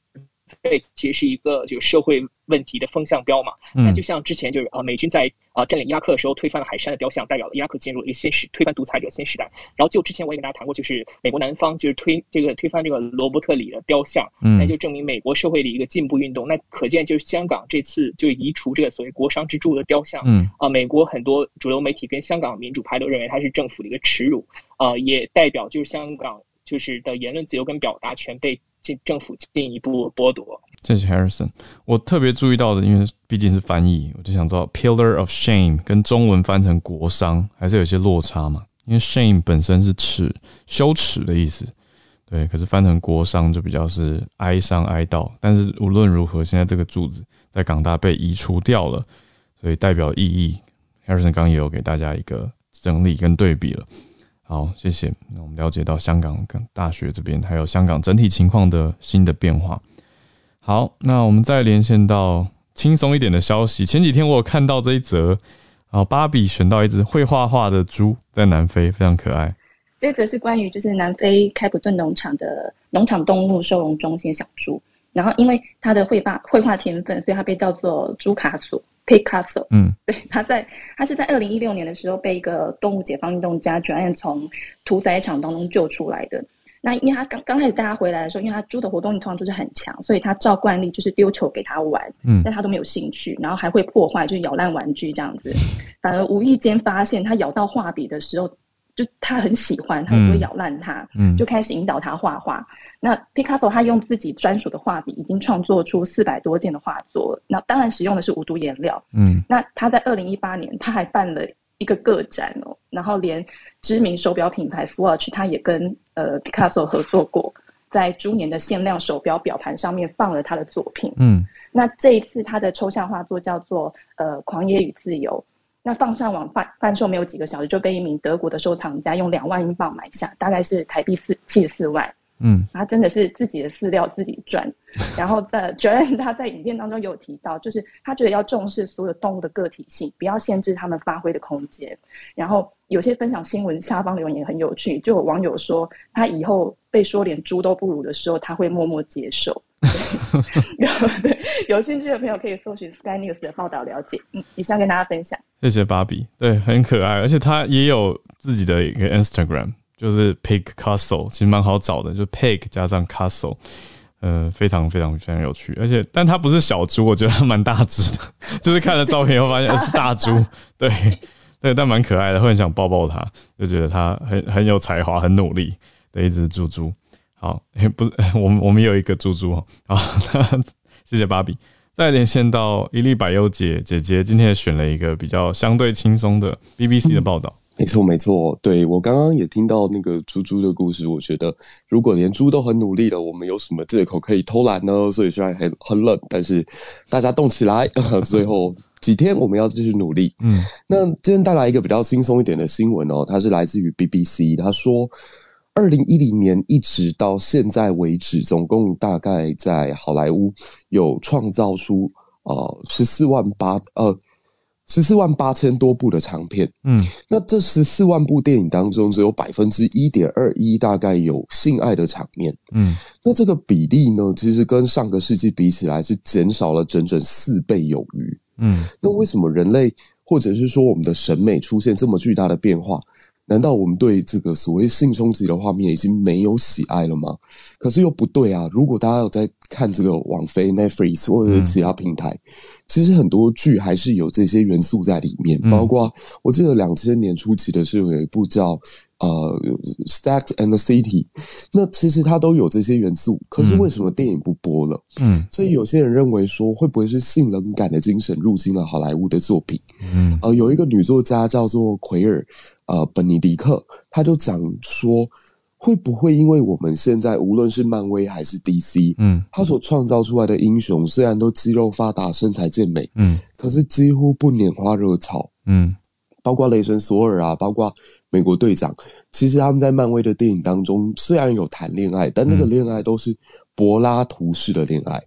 对，其实是一个就是社会问题的风向标嘛。那就像之前就是啊，美军在啊占领伊拉克的时候推翻了海山的雕像，代表了伊拉克进入了一个新时，推翻独裁者新时代。然后就之前我也跟大家谈过，就是美国南方就是推这个推翻这个罗伯特里的雕像，那就证明美国社会的一个进步运动。那可见就是香港这次就移除这个所谓国殇之柱的雕像，嗯啊，美国很多主流媒体跟香港民主派都认为它是政府的一个耻辱，啊，也代表就是香港就是的言论自由跟表达权被。政府进一步剥夺。这是 Harrison，我特别注意到的，因为毕竟是翻译，我就想知道 “pillar of shame” 跟中文翻成“国殇”还是有些落差嘛？因为 “shame” 本身是耻、羞耻的意思，对，可是翻成“国殇”就比较是哀伤、哀悼。但是无论如何，现在这个柱子在港大被移除掉了，所以代表意义，Harrison 刚也有给大家一个整理跟对比了。好，谢谢。那我们了解到香港跟大学这边，还有香港整体情况的新的变化。好，那我们再连线到轻松一点的消息。前几天我有看到这一则，啊，芭比选到一只会画画的猪，在南非非常可爱。这则是关于就是南非开普敦农场的农场动物收容中心小猪，然后因为它的绘画绘画天分，所以它被叫做猪卡索。Picasso，嗯，对，他在他是在二零一六年的时候被一个动物解放运动家 Joanne 从屠宰场当中救出来的。那因为他刚刚开始带他回来的时候，因为他猪的活动力通常就是很强，所以他照惯例就是丢球给他玩，嗯，但他都没有兴趣，然后还会破坏，就是咬烂玩具这样子。反而无意间发现他咬到画笔的时候，就他很喜欢，他不会咬烂它，嗯，就开始引导他画画。那 Picasso 他用自己专属的画笔，已经创作出四百多件的画作。那当然使用的是无毒颜料。嗯，那他在二零一八年他还办了一个个展哦，然后连知名手表品牌 Swatch 他也跟呃 Picasso 合作过，在猪年的限量手表表盘上面放了他的作品。嗯，那这一次他的抽象画作叫做呃狂野与自由，那放上网贩贩售没有几个小时就被一名德国的收藏家用两万英镑买下，大概是台币四七十四万。嗯，他真的是自己的饲料自己赚，然后在 Joanne 他在影片当中有提到，就是他觉得要重视所有动物的个体性，不要限制他们发挥的空间。然后有些分享新闻下方留言也很有趣，就有网友说他以后被说连猪都不如的时候，他会默默接受。对，有兴趣的朋友可以搜寻 Sky News 的报道了解。嗯，以上跟大家分享。谢谢芭比，对，很可爱，而且他也有自己的一个 Instagram。就是 Pig Castle，其实蛮好找的，就 Pig 加上 Castle，呃，非常非常非常有趣，而且但它不是小猪，我觉得它蛮大只的，就是看了照片后发现是大猪，对对，但蛮可爱的，会很想抱抱它，就觉得它很很有才华，很努力的一只猪猪。好，不是 我们我们有一个猪猪好，谢谢芭比。再连线到伊利百优姐姐姐，今天也选了一个比较相对轻松的 BBC 的报道。没错，没错，对我刚刚也听到那个猪猪的故事。我觉得，如果连猪都很努力了，我们有什么借口可以偷懒呢？所以虽然很很冷，但是大家动起来，最后几天我们要继续努力。嗯，那今天带来一个比较轻松一点的新闻哦，它是来自于 BBC，他说，二零一零年一直到现在为止，总共大概在好莱坞有创造出呃十四万八呃。十四万八千多部的长片，嗯，那这十四万部电影当中，只有百分之一点二一大概有性爱的场面，嗯，那这个比例呢，其实跟上个世纪比起来是减少了整整四倍有余，嗯，那为什么人类或者是说我们的审美出现这么巨大的变化？难道我们对这个所谓性冲击的画面已经没有喜爱了吗？可是又不对啊！如果大家有在看这个网飞 Netflix 或者是其他平台，其实很多剧还是有这些元素在里面。包括我记得两千年初期的是有一部叫呃，Sex and the City，那其实它都有这些元素，可是为什么电影不播了？嗯，所以有些人认为说，会不会是性冷感的精神入侵了好莱坞的作品？嗯，呃，有一个女作家叫做奎尔，呃，本尼迪克，她就讲说，会不会因为我们现在无论是漫威还是 DC，嗯，他所创造出来的英雄虽然都肌肉发达、身材健美，嗯，可是几乎不拈花惹草，嗯。包括雷神索尔啊，包括美国队长，其实他们在漫威的电影当中虽然有谈恋爱，但那个恋爱都是柏拉图式的恋爱。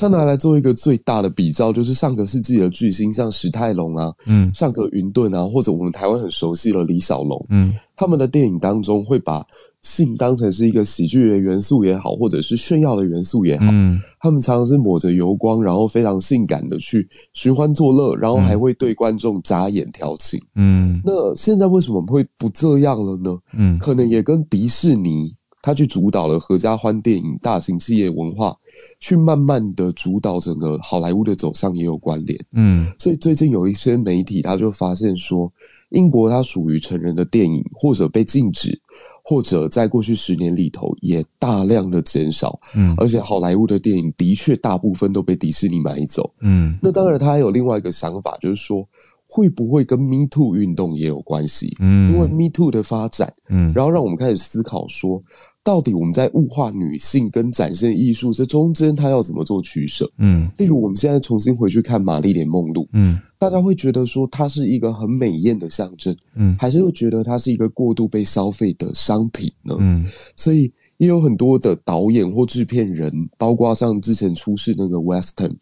他拿来做一个最大的比照，就是上个世纪的巨星，像史泰龙啊，嗯，上个云顿啊，或者我们台湾很熟悉的李小龙，嗯，他们的电影当中会把。性当成是一个喜剧的元素也好，或者是炫耀的元素也好，嗯，他们常常是抹着油光，然后非常性感的去寻欢作乐，然后还会对观众眨眼调情，嗯。那现在为什么会不这样了呢？嗯，可能也跟迪士尼他去主导了合家欢电影、大型企业文化，去慢慢的主导整个好莱坞的走向也有关联。嗯，所以最近有一些媒体他就发现说，英国它属于成人的电影或者被禁止。或者在过去十年里头也大量的减少，嗯，而且好莱坞的电影的确大部分都被迪士尼买走，嗯，那当然他还有另外一个想法，就是说会不会跟 Me Too 运动也有关系？嗯，因为 Me Too 的发展，嗯，然后让我们开始思考说。到底我们在物化女性跟展现艺术这中间，他要怎么做取舍？嗯，例如我们现在重新回去看玛丽莲梦露，嗯，大家会觉得说它是一个很美艳的象征，嗯，还是会觉得它是一个过度被消费的商品呢？嗯，所以也有很多的导演或制片人，包括像之前出事那个 Western，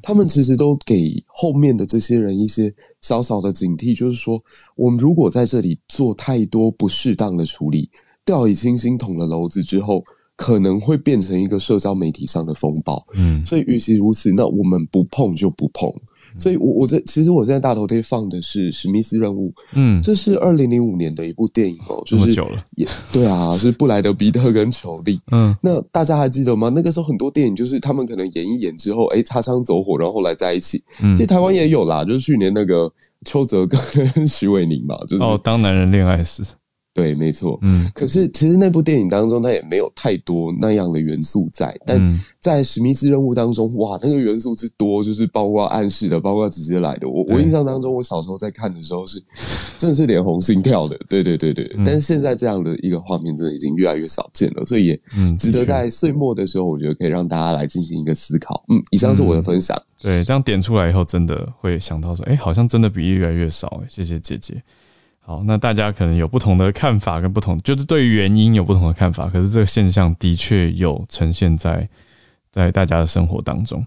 他们其实都给后面的这些人一些小小的警惕，就是说，我们如果在这里做太多不适当的处理。掉以轻心捅了篓子之后，可能会变成一个社交媒体上的风暴。嗯，所以与其如此，那我们不碰就不碰。所以，我我在其实我现在大头贴放的是《史密斯任务》。嗯，这是二零零五年的一部电影哦，就是也对啊，是布莱德比特跟裘丽。嗯，那大家还记得吗？那个时候很多电影就是他们可能演一演之后，哎，擦枪走火，然后后来在一起。其实台湾也有啦，就是去年那个邱泽跟 徐伟宁嘛，就是哦，当男人恋爱时。对，没错。嗯，可是其实那部电影当中，它也没有太多那样的元素在。但在史密斯任务当中，哇，那个元素之多，就是包括暗示的，包括直接来的。我我印象当中，我小时候在看的时候是真的是脸红心跳的。对对对对。但是现在这样的一个画面，真的已经越来越少见了，所以也值得在岁末的时候，我觉得可以让大家来进行一个思考。嗯，以上是我的分享。对，这样点出来以后，真的会想到说，哎，好像真的比例越来越少。谢谢姐姐。好，那大家可能有不同的看法，跟不同就是对于原因有不同的看法。可是这个现象的确有呈现在在大家的生活当中。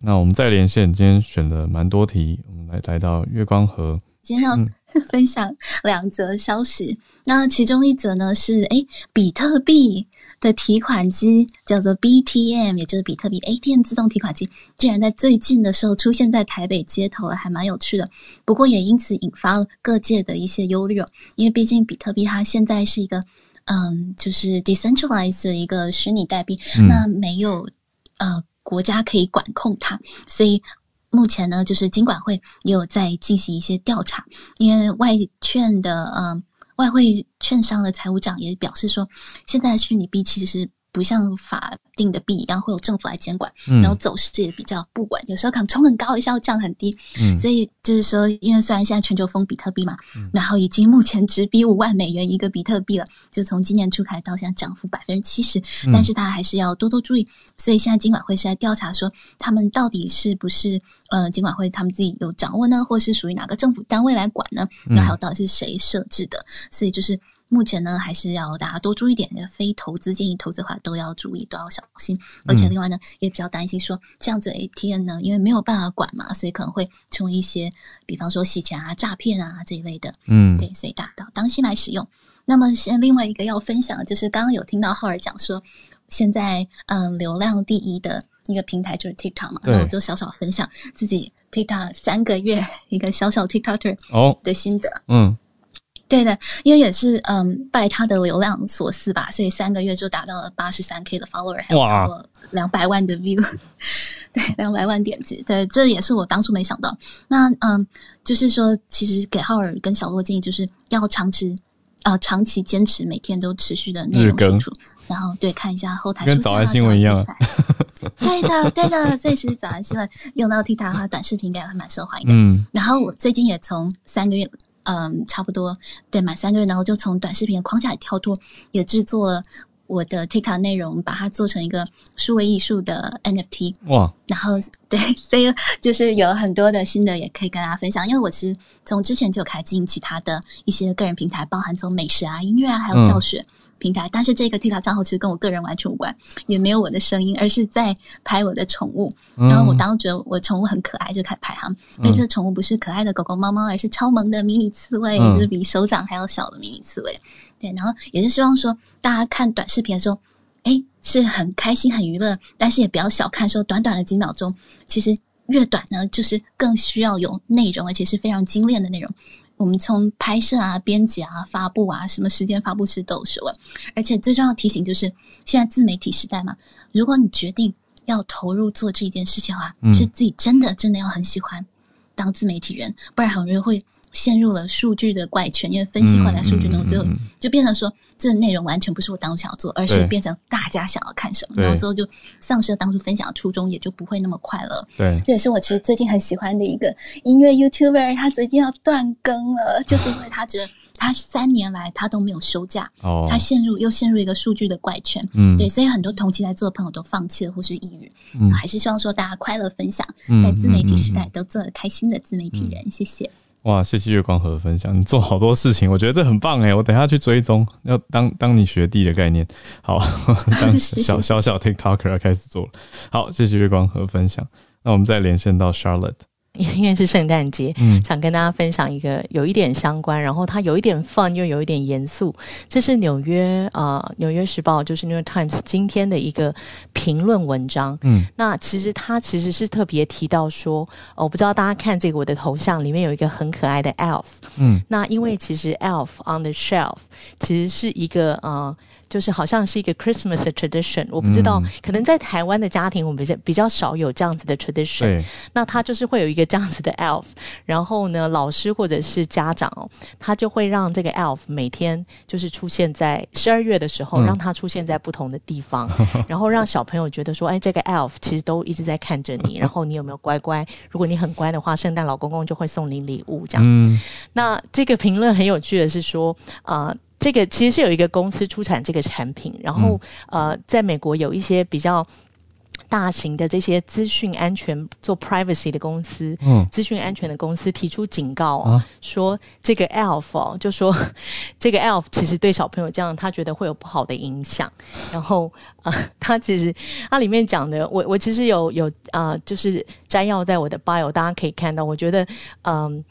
那我们再连线，今天选了蛮多题，我们来来到月光河。今天要 分享两则消息，那其中一则呢是，哎，比特币。的提款机叫做 BTM，也就是比特币 ATM 自动提款机，竟然在最近的时候出现在台北街头了，还蛮有趣的。不过也因此引发了各界的一些忧虑哦，因为毕竟比特币它现在是一个嗯，就是 decentralized 的一个虚拟代币，那没有呃国家可以管控它，所以目前呢，就是金管会也有在进行一些调查，因为外券的嗯。外汇券商的财务长也表示说，现在虚拟币其实。不像法定的币一样会有政府来监管，然后走势也比较不稳，有时候可能冲很高，一下降很低。嗯，所以就是说，因为虽然现在全球封比特币嘛，然后已经目前直逼五万美元一个比特币了，就从今年初开到现在涨幅百分之七十，但是大家还是要多多注意。所以现在金管会是在调查说，他们到底是不是呃金管会他们自己有掌握呢，或是属于哪个政府单位来管呢？那还有到底是谁设置的？所以就是。目前呢，还是要大家多注意点。非投资建议投资的话，都要注意，都要小心。而且另外呢，也比较担心说，这样子 ATM 呢，因为没有办法管嘛，所以可能会成为一些，比方说洗钱啊、诈骗啊这一类的。嗯，对，所以大家要当心来使用。那么现在另外一个要分享的就是，刚刚有听到浩尔讲说，现在嗯，流量第一的一个平台就是 TikTok 嘛，那我就小小分享自己 TikTok 三个月一个小小 TikToker 哦的心得。嗯。对的，因为也是嗯拜他的流量所赐吧，所以三个月就达到了八十三 K 的 follower，还有超过两百万的 view，对，两百万点击，对，这也是我当初没想到。那嗯，就是说，其实给浩尔跟小洛建议，就是要长持呃长期坚持每天都持续的内容输出，然后对看一下后台跟早安新闻一样，对的对的，所以其实早安新闻用到 TikTok 的话，短视频应该还蛮受欢迎的。嗯，然后我最近也从三个月，嗯，差不多对满三个月，然后就从短视频的框架里跳脱，也制作了。我的 TikTok 内容把它做成一个数位艺术的 NFT 哇，然后对，所以就是有很多的新的也可以跟大家分享。因为我其实从之前就有开经营其他的一些个人平台，包含从美食啊、音乐啊，还有教学平台。但是这个 TikTok 账号其实跟我个人完全无关，也没有我的声音，而是在拍我的宠物。然后我当时觉得我宠物很可爱，就开始拍它。因为这个宠物不是可爱的狗狗、猫猫，而是超萌的迷你刺猬，就是比手掌还要小的迷你刺猬。对，然后也是希望说，大家看短视频的时候，哎，是很开心、很娱乐，但是也不要小看说短短的几秒钟，其实越短呢，就是更需要有内容，而且是非常精炼的内容。我们从拍摄啊、编辑啊、发布啊，什么时间发布是都有学问。而且最重要的提醒就是，现在自媒体时代嘛，如果你决定要投入做这件事情的话，是自己真的真的要很喜欢当自媒体人，不然很容易会。陷入了数据的怪圈，因为分析回来数据呢，最后就变成说，这内容完全不是我当初想要做，而是变成大家想要看什么，然后之后就丧失了当初分享的初衷，也就不会那么快乐。对，这也是我其实最近很喜欢的一个音乐 YouTuber，他最近要断更了，就是因为他觉得 他三年来他都没有休假，哦，他陷入又陷入一个数据的怪圈，嗯，对，所以很多同期来做的朋友都放弃了或是抑郁，嗯，还是希望说大家快乐分享，在自媒体时代都做的开心的自媒体人，谢谢。哇，谢谢月光河分享，你做好多事情，我觉得这很棒哎！我等下去追踪，要当当你学弟的概念，好，当小小小 TikToker 要开始做了。好，谢谢月光河分享，那我们再连线到 Charlotte。因为是圣诞节，嗯，想跟大家分享一个有一点相关，然后它有一点 fun 又有一点严肃。这是纽约啊，《纽约时报》就是 New York Times 今天的一个评论文章。嗯，那其实它其实是特别提到说，我不知道大家看这个我的头像里面有一个很可爱的 elf。嗯，那因为其实 elf on the shelf 其实是一个呃。就是好像是一个 Christmas 的 tradition，我不知道，可能在台湾的家庭，我们比较比较少有这样子的 tradition。那他就是会有一个这样子的 elf，然后呢，老师或者是家长哦，他就会让这个 elf 每天就是出现在十二月的时候，让他出现在不同的地方，然后让小朋友觉得说，哎，这个 elf 其实都一直在看着你，然后你有没有乖乖？如果你很乖的话，圣诞老公公就会送你礼物这样。那这个评论很有趣的是说，啊。这个其实是有一个公司出产这个产品，然后呃，在美国有一些比较大型的这些资讯安全做 privacy 的公司，嗯，资讯安全的公司提出警告啊，说这个 elf 哦就说 这个 elf 其实对小朋友这样，他觉得会有不好的影响。然后 啊，他其实它里面讲的，我我其实有有啊，就是摘要在我的 bio，大家可以看到，我觉得嗯。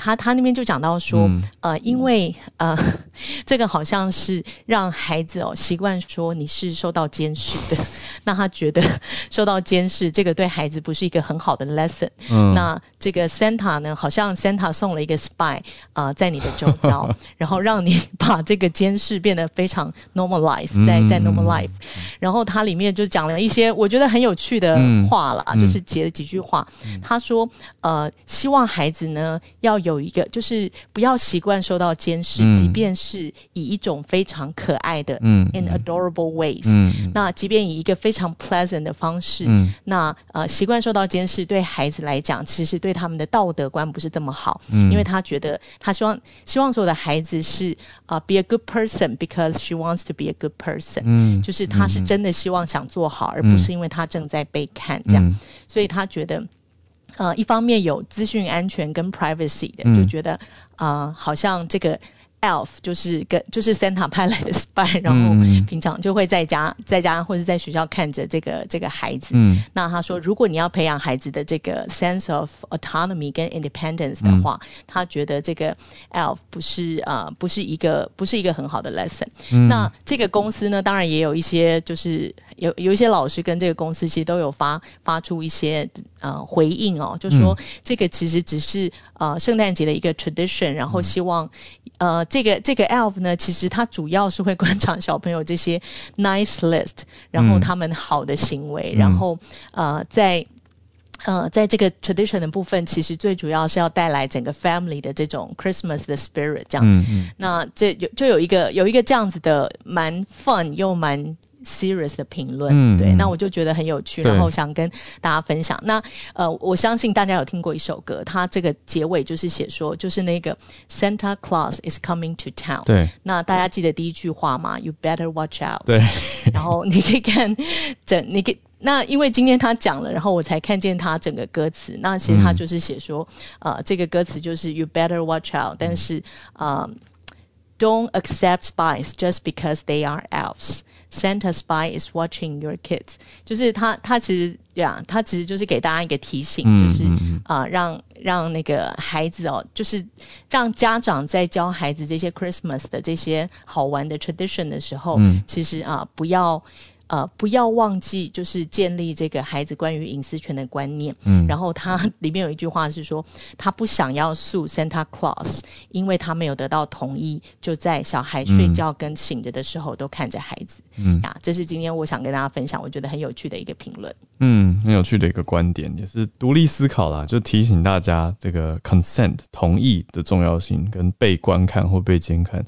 他他那边就讲到说，呃，因为呃，这个好像是让孩子哦习惯说你是受到监视的，那他觉得 受到监视这个对孩子不是一个很好的 lesson。嗯那这个 Santa 呢，好像 Santa 送了一个 spy 啊，在你的周遭，然后让你把这个监视变得非常 normalize，在在 normal life。然后他里面就讲了一些我觉得很有趣的话了，就是截了几句话。他说，呃，希望孩子呢要有。有一个就是不要习惯受到监视，即便是以一种非常可爱的嗯，in adorable ways，那即便以一个非常 pleasant 的方式，那呃习惯受到监视，对孩子来讲，其实对他们的道德观不是这么好，嗯。因为他觉得他希望希望所有的孩子是啊 be a good person because she wants to be a good person，嗯就是他是真的希望想做好，而不是因为他正在被看这样，所以他觉得。呃，一方面有资讯安全跟 privacy 的，就觉得啊，好像这个。Elf 就是跟就是 Santa 派来的 spy，然后平常就会在家在家或者在学校看着这个这个孩子。嗯，那他说，如果你要培养孩子的这个 sense of autonomy 跟 independence 的话，他觉得这个 Elf 不是呃不是一个不是一个很好的 lesson。那这个公司呢，当然也有一些就是有有一些老师跟这个公司其实都有发发出一些呃回应哦，就说这个其实只是呃圣诞节的一个 tradition，然后希望呃。这个这个 elf 呢，其实他主要是会观察小朋友这些 nice list，然后他们好的行为，然后呃，在呃，在这个 tradition 的部分，其实最主要是要带来整个 family 的这种 Christmas 的 spirit，这样。嗯嗯。那这有就有一个有一个这样子的蛮 fun 又蛮 serious 的评论，嗯，对。那我就觉得很有趣，然后想跟大家分享。那呃，我相信大家有听过一首歌，它这个结尾就是写说，就是那个 Santa Claus is coming to town。对。那大家记得第一句话吗？You better watch out。对。然后你可以看整，你可以。那因为今天他讲了，然后我才看见他整个歌词。那其实他就是写说，呃，这个歌词就是 “You better watch out”，但是啊 ，“Don't accept spies just because they are elves. Santa spy is watching your kids.” 就是他，他其实对啊，他其实就是给大家一个提醒，就是啊，让让那个孩子哦，就是让家长在教孩子这些 Christmas 的这些好玩的 tradition 的时候，其实啊，不要。 呃，不要忘记，就是建立这个孩子关于隐私权的观念。嗯，然后他里面有一句话是说，他不想要诉 Santa Claus，因为他没有得到同意，就在小孩睡觉跟醒着的时候都看着孩子。嗯，啊，这是今天我想跟大家分享，我觉得很有趣的一个评论。嗯，很有趣的一个观点，也是独立思考啦，就提醒大家这个 consent 同意的重要性，跟被观看或被监看。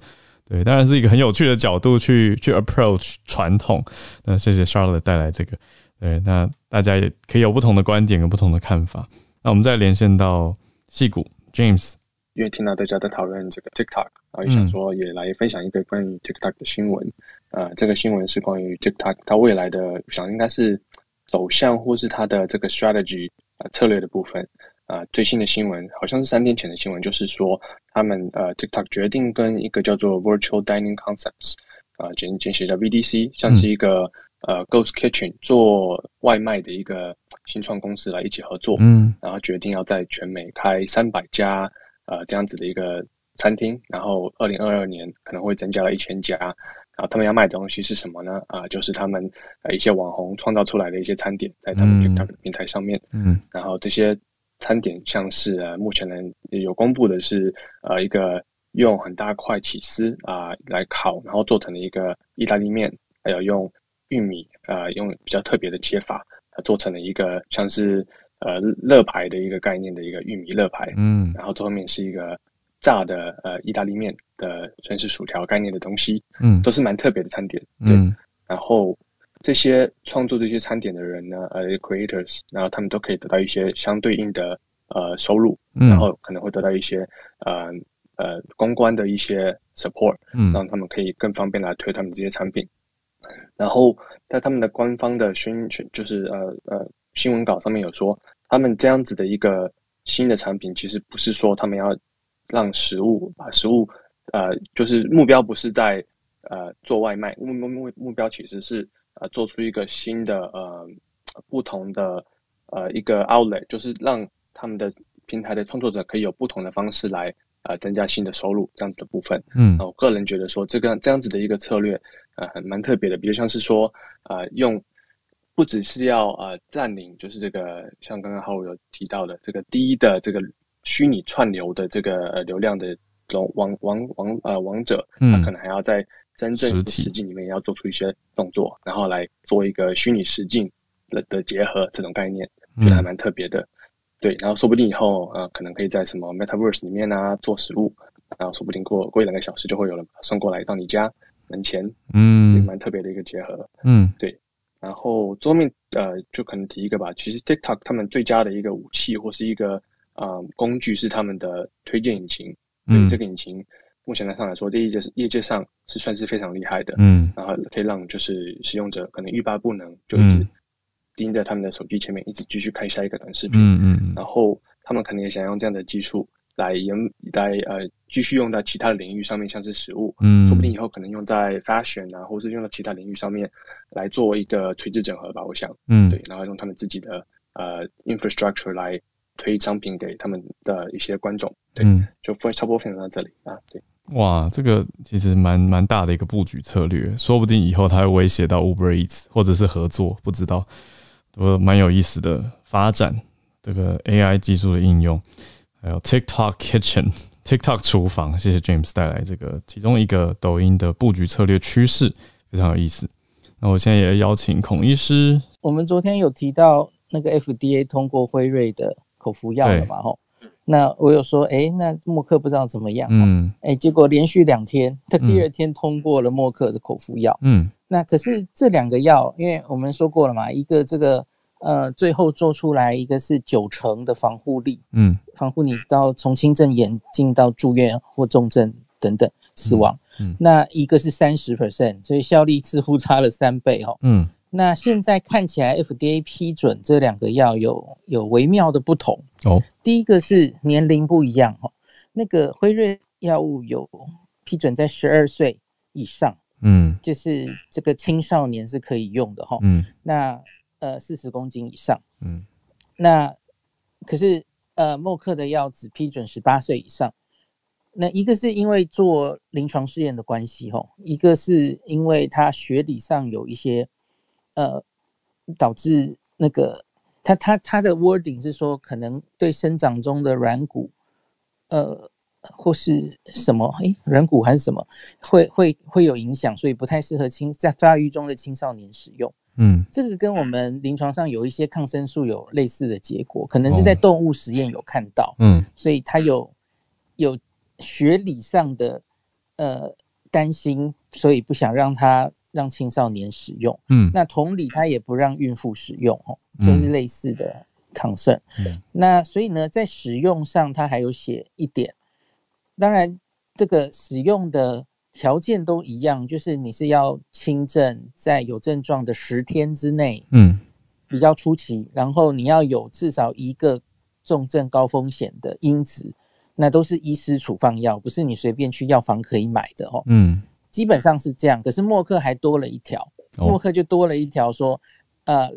对，当然是一个很有趣的角度去去 approach 传统。那谢谢 Charlotte 带来这个。对，那大家也可以有不同的观点跟不同的看法。那我们再连线到戏骨 James，因为听到大家在讨论这个 TikTok，然后也想说也来分享一个关于 TikTok 的新闻。呃，这个新闻是关于 TikTok 它未来的，想应该是走向或是它的这个 strategy 呃策略的部分。啊，最新的新闻好像是三天前的新闻，就是说他们呃 TikTok 决定跟一个叫做 Virtual Dining Concepts 啊简简写叫 VDC，像是一个呃 Ghost Kitchen 做外卖的一个新创公司来一起合作，嗯，然后决定要在全美开三百家呃这样子的一个餐厅，然后二零二二年可能会增加了一千家，然后他们要卖的东西是什么呢？啊，就是他们呃一些网红创造出来的一些餐点，在他们 TikTok 平台上面，嗯，然后这些。餐点像是呃，目前呢有公布的是呃一个用很大块起司啊来烤，然后做成了一个意大利面，还有用玉米呃用比较特别的切法，做成了一个像是呃乐牌的一个概念的一个玉米乐牌，嗯，然后最后面是一个炸的呃意大利面的算是薯条概念的东西，嗯，都是蛮特别的餐点，对，然后。这些创作这些餐点的人呢，呃，creators，然后他们都可以得到一些相对应的呃收入，然后可能会得到一些呃呃公关的一些 support，嗯，让他们可以更方便来推他们这些产品。然后在他们的官方的宣宣，就是呃呃新闻稿上面有说，他们这样子的一个新的产品，其实不是说他们要让食物把食物呃，就是目标不是在呃做外卖，目目目标其实是。呃，做出一个新的呃不同的呃一个 outlet，就是让他们的平台的创作者可以有不同的方式来呃增加新的收入这样子的部分。嗯，我个人觉得说这个这样子的一个策略呃很蛮特别的，比如像是说呃用不只是要呃占领，就是这个像刚刚浩有提到的这个第一的这个虚拟串流的这个流量的龙王王王呃王者，他可能还要在。真正实境里面要做出一些动作，然后来做一个虚拟实境的的结合，这种概念觉得还蛮特别的。对，然后说不定以后呃，可能可以在什么 Metaverse 里面啊做实物，然后说不定过过一两个小时就会有人送过来到你家门前，嗯，蛮特别的一个结合。嗯，对。然后桌面呃，就可能提一个吧。其实 TikTok 他们最佳的一个武器或是一个呃工具是他们的推荐引擎。嗯，这个引擎。目前来上来说，这业界是业界上是算是非常厉害的，嗯，然后可以让就是使用者可能欲罢不能，就一直盯在他们的手机前面，一直继续看下一个短视频，嗯嗯，然后他们可能也想用这样的技术来研来呃继续用在其他的领域上面，像是食物，嗯，说不定以后可能用在 fashion 啊，或是用到其他领域上面来做一个垂直整合吧，我想，嗯，对，然后用他们自己的呃 infrastructure 来推商品给他们的一些观众，对，就分差不多分享到这里啊，对。哇，这个其实蛮蛮大的一个布局策略，说不定以后它会威胁到 Uber Eats 或者是合作，不知道，都蛮有意思的发展。这个 AI 技术的应用，还有 TikTok Kitchen、TikTok 厨房，谢谢 James 带来这个其中一个抖音的布局策略趋势，非常有意思。那我现在也邀请孔医师，我们昨天有提到那个 FDA 通过辉瑞的口服药了嘛？吼，那我有说，哎，那默克不知道怎么样？嗯，哎，结果连续两天，他第二天通过了默克的口服药。嗯，那可是这两个药，因为我们说过了嘛，一个这个呃，最后做出来一个是九成的防护力，嗯，防护你到从轻症眼进到住院或重症等等死亡。嗯，那一个是三十 percent，所以效力似乎差了三倍。哈，嗯。那现在看起来，FDA 批准这两个药有有微妙的不同哦。第一个是年龄不一样哈，那个辉瑞药物有批准在十二岁以上，嗯，就是这个青少年是可以用的哈，嗯，那呃四十公斤以上，嗯，那可是呃默克的药只批准十八岁以上，那一个是因为做临床试验的关系哈，一个是因为它学理上有一些。呃，导致那个他他他的 wording 是说，可能对生长中的软骨，呃，或是什么，诶，软骨还是什么，会会会有影响，所以不太适合青在发育中的青少年使用。嗯，这个跟我们临床上有一些抗生素有类似的结果，可能是在动物实验有看到。嗯，所以他有有学理上的呃担心，所以不想让他。让青少年使用，嗯，那同理，它也不让孕妇使用，哦，就是类似的抗生。嗯，那所以呢，在使用上，它还有写一点，当然，这个使用的条件都一样，就是你是要轻症，在有症状的十天之内，嗯，比较初期，然后你要有至少一个重症高风险的因子，那都是医师处方药，不是你随便去药房可以买的，哦，嗯。基本上是这样，可是默克还多了一条，默克就多了一条说，呃，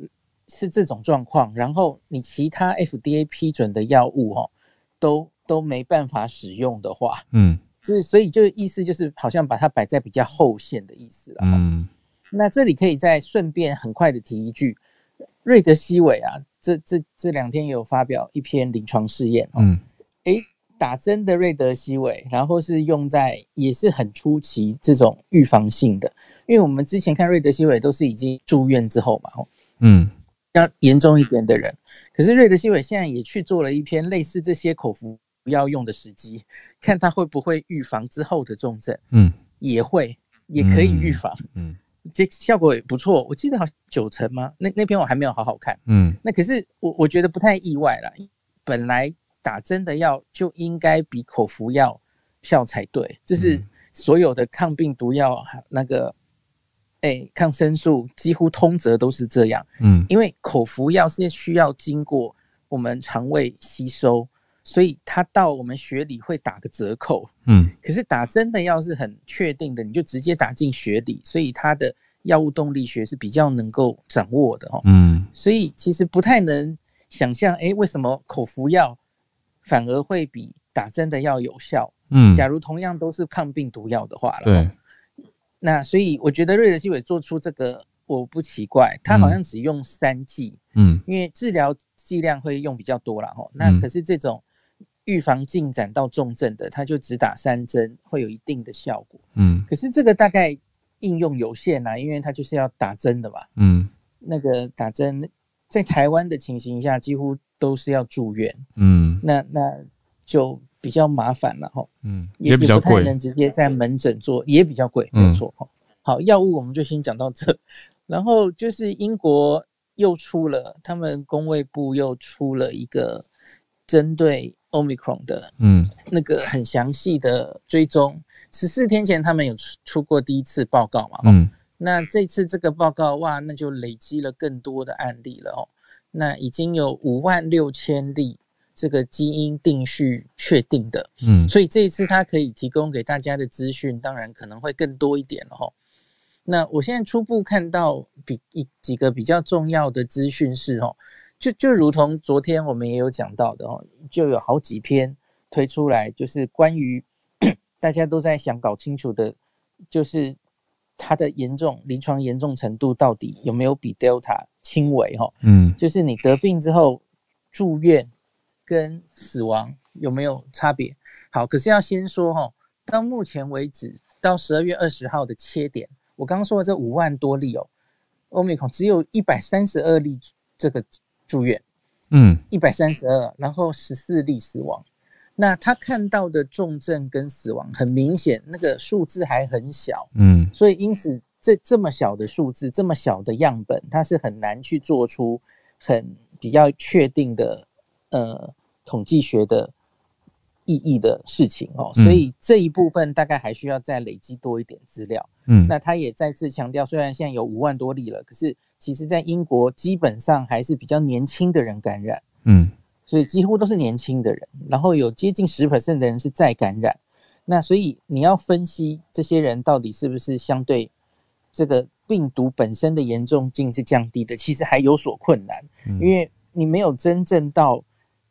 是这种状况，然后你其他 FDA 批准的药物哦，都都没办法使用的话，嗯，就是所以就意思就是好像把它摆在比较后线的意思了，嗯，那这里可以再顺便很快的提一句，瑞德西韦啊，这这这两天也有发表一篇临床试验，嗯，诶。打针的瑞德西韦，然后是用在也是很初期这种预防性的，因为我们之前看瑞德西韦都是已经住院之后嘛，嗯，要严重一点的人，可是瑞德西韦现在也去做了一篇类似这些口服药用的时机，看他会不会预防之后的重症，嗯，也会也可以预防，嗯，这效果也不错，我记得好像九成吗？那那篇我还没有好好看，嗯，那可是我我觉得不太意外啦，本来。打针的药就应该比口服药效才对，这是所有的抗病毒药，那个，哎，抗生素几乎通则都是这样。嗯，因为口服药是需要经过我们肠胃吸收，所以它到我们血里会打个折扣。嗯，可是打针的药是很确定的，你就直接打进血里，所以它的药物动力学是比较能够掌握的哈。嗯，所以其实不太能想象，哎，为什么口服药？反而会比打针的要有效。嗯，假如同样都是抗病毒药的话了。对。那所以我觉得瑞德西韦做出这个我不奇怪，他好像只用三剂。嗯。因为治疗剂量会用比较多了哈。那可是这种预防进展到重症的，他就只打三针，会有一定的效果。嗯。可是这个大概应用有限啦，因为他就是要打针的嘛。嗯。那个打针在台湾的情形下，几乎。都是要住院，嗯，那那就比较麻烦了哈，嗯，也比较贵，能直接在门诊做，也比较贵，没错。哈。好，药物我们就先讲到这，然后就是英国又出了，他们工卫部又出了一个针对 omicron 的，嗯，那个很详细的追踪，十四天前他们有出出过第一次报告嘛，嗯，那这次这个报告哇，那就累积了更多的案例了哦。那已经有五万六千例这个基因定序确定的，嗯，所以这一次它可以提供给大家的资讯，当然可能会更多一点了哈。那我现在初步看到比一几个比较重要的资讯是哦，就就如同昨天我们也有讲到的哦，就有好几篇推出来，就是关于 大家都在想搞清楚的，就是它的严重临床严重程度到底有没有比 Delta。轻微哈，嗯，就是你得病之后住院跟死亡有没有差别？好，可是要先说哈，到目前为止，到十二月二十号的切点，我刚刚说的这五万多例哦，欧米康只有一百三十二例这个住院，嗯，一百三十二，然后十四例死亡。那他看到的重症跟死亡很明显，那个数字还很小，嗯，所以因此这这么小的数字，这么小的样本，它是很难去做出很比较确定的呃统计学的意义的事情哦。所以这一部分大概还需要再累积多一点资料。嗯，那他也再次强调，虽然现在有五万多例了，可是其实在英国基本上还是比较年轻的人感染。嗯。所以几乎都是年轻的人，然后有接近十 percent 的人是再感染。那所以你要分析这些人到底是不是相对这个病毒本身的严重性是降低的，其实还有所困难，因为你没有真正到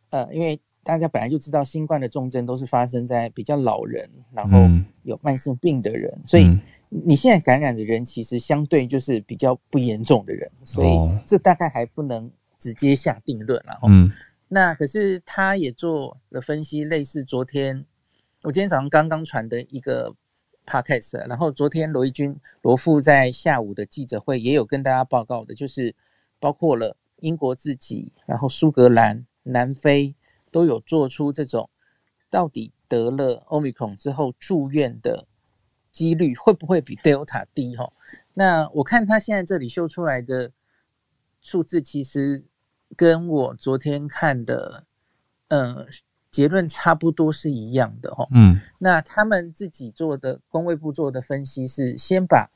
呃，因为大家本来就知道新冠的重症都是发生在比较老人，然后有慢性病的人，所以你现在感染的人其实相对就是比较不严重的人，所以这大概还不能直接下定论，然后。那可是他也做了分析，类似昨天我今天早上刚刚传的一个 podcast，然后昨天罗毅军罗富在下午的记者会也有跟大家报告的，就是包括了英国自己，然后苏格兰、南非都有做出这种到底得了 omicron 之后住院的几率会不会比 delta 低？哈，那我看他现在这里秀出来的数字其实。跟我昨天看的，呃，结论差不多是一样的哈。嗯，那他们自己做的工卫部做的分析是先把，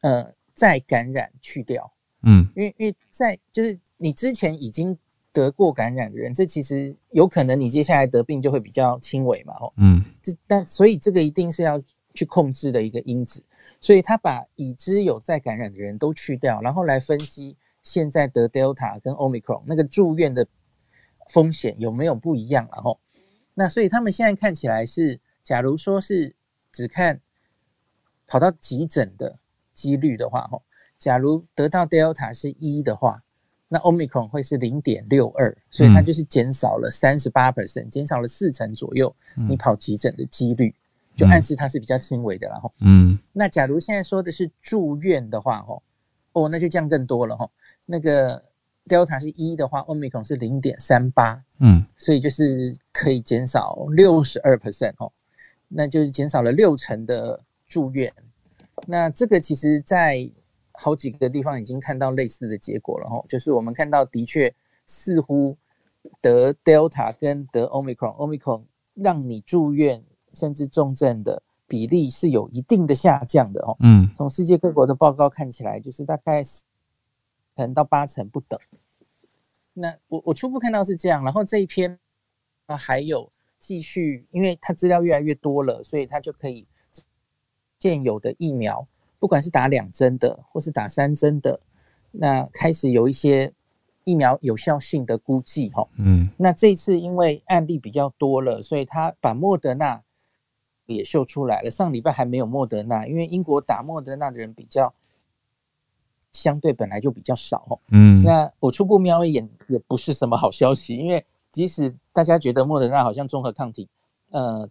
呃，再感染去掉。嗯，因为因为在就是你之前已经得过感染的人，这其实有可能你接下来得病就会比较轻微嘛。哦，嗯，这但所以这个一定是要去控制的一个因子，所以他把已知有再感染的人都去掉，然后来分析。现在得 Delta 跟 Omicron 那个住院的风险有没有不一样？然后，那所以他们现在看起来是，假如说是只看跑到急诊的几率的话，吼，假如得到 Delta 是一的话，那 Omicron 会是零点六二，所以它就是减少了三十八 percent，减少了四成左右，你跑急诊的几率就暗示它是比较轻微的，然后，嗯，那假如现在说的是住院的话，吼，哦，那就降更多了，吼。那个 Delta 是一的话，Omicron 是零点三八，嗯，所以就是可以减少六十二 percent 哦，那就是减少了六成的住院。那这个其实在好几个地方已经看到类似的结果了哦，就是我们看到的确似乎得 Delta 跟得 Omicron，Omicron 让你住院甚至重症的比例是有一定的下降的哦，嗯，从世界各国的报告看起来，就是大概。成到八成不等，那我我初步看到是这样，然后这一篇啊还有继续，因为它资料越来越多了，所以它就可以现有的疫苗，不管是打两针的或是打三针的，那开始有一些疫苗有效性的估计哈，嗯，那这次因为案例比较多了，所以他把莫德纳也秀出来了，上礼拜还没有莫德纳，因为英国打莫德纳的人比较。相对本来就比较少，嗯，那我初步瞄一眼也不是什么好消息，因为即使大家觉得莫德纳好像综合抗体，呃，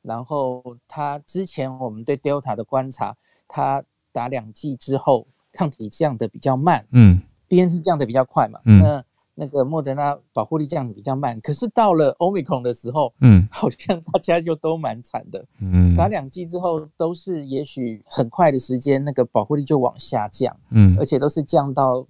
然后它之前我们对 Delta 的观察，它打两剂之后抗体降的比较慢，嗯，BNT 降的比较快嘛，嗯。那个莫德纳保护力降的比较慢，可是到了 Omicron 的时候，嗯，好像大家就都蛮惨的，嗯，打两剂之后都是也许很快的时间，那个保护力就往下降，嗯，而且都是降到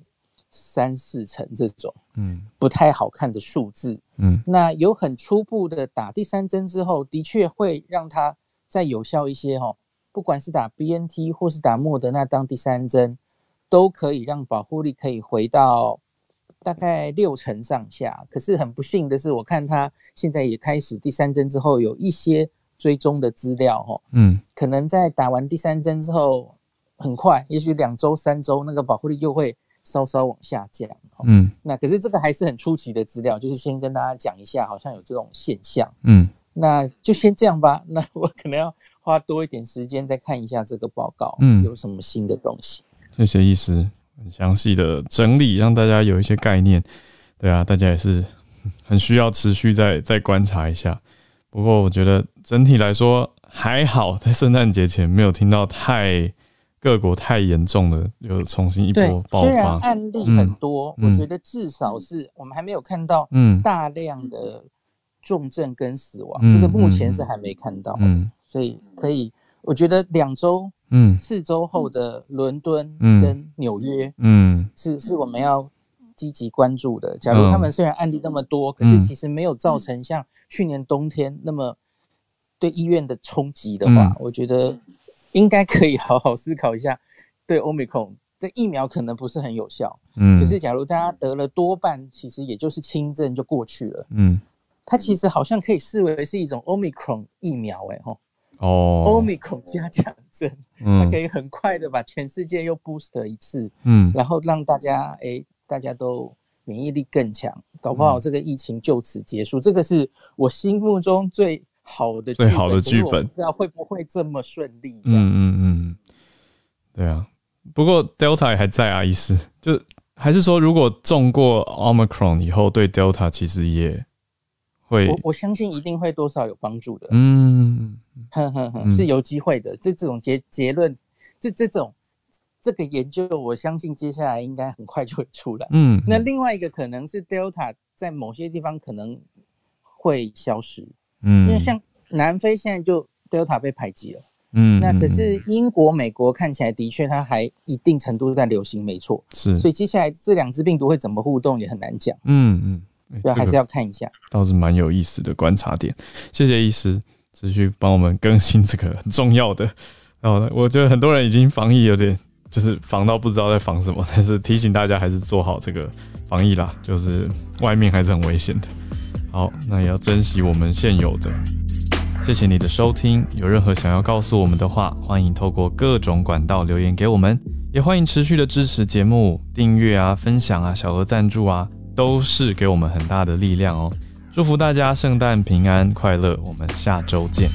三四成这种，嗯，不太好看的数字，嗯，那有很初步的打第三针之后，的确会让它再有效一些哦，不管是打 BNT 或是打莫德纳当第三针，都可以让保护力可以回到。大概六成上下，可是很不幸的是，我看他现在也开始第三针之后有一些追踪的资料，哈，嗯，可能在打完第三针之后，很快，也许两周、三周，那个保护力又会稍稍往下降，嗯，那可是这个还是很初级的资料，就是先跟大家讲一下，好像有这种现象，嗯，那就先这样吧，那 我可能要花多一点时间再看一下这个报告，嗯，有什么新的东西？谢谢医师。很详细的整理，让大家有一些概念。对啊，大家也是 很需要持续再再观察一下。不过我觉得整体来说还好，在圣诞节前没有听到太各国太严重的，又重新一波爆发。虽然案例很多，我觉得至少是我们还没有看到嗯大量的重症跟死亡，这个目前是还没看到。嗯，所以可以，我觉得两周嗯。四周后的伦敦跟纽约嗯。是是我们要积极关注的。假如他们虽然案例那么多，可是其实没有造成像去年冬天那么对医院的冲击的话，我觉得。应该可以好好思考一下，对欧米克这疫苗可能不是很有效，嗯，可是假如大家得了多半，其实也就是轻症就过去了，嗯，它其实好像可以视为是一种欧米克疫苗，哎吼，哦，欧米克加强针，它可以很快的把全世界又 boost 一次，嗯，然后让大家哎大家都免疫力更强，搞不好这个疫情就此结束，这个是我心目中最。好的，最好的剧本，不知道会不会这么顺利？嗯嗯嗯，对啊。不过 Delta 还在啊，意思就还是说，如果中过 Omicron 以后，对 Delta 其实也会，我我相信一定会多少有帮助的。嗯，是有机会的。这这种结结论，这这种这个研究，我相信接下来应该很快就会出来。嗯，那另外一个可能是 Delta 在某些地方可能会消失。嗯，因为像南非现在就 Delta 被排挤了，嗯，那可是英国、美国看起来的确它还一定程度在流行，没错，是，所以接下来这两只病毒会怎么互动也很难讲，嗯嗯，对，还是要看一下，倒是蛮有意思的观察点。谢谢医师持续帮我们更新这个很重要的。然后我觉得很多人已经防疫有点就是防到不知道在防什么，但是提醒大家还是做好这个防疫啦，就是外面还是很危险的。好，那也要珍惜我们现有的。谢谢你的收听，有任何想要告诉我们的话，欢迎透过各种管道留言给我们，也欢迎持续的支持节目，订阅啊、分享啊、小额赞助啊，都是给我们很大的力量哦。祝福大家圣诞平安快乐，我们下周见。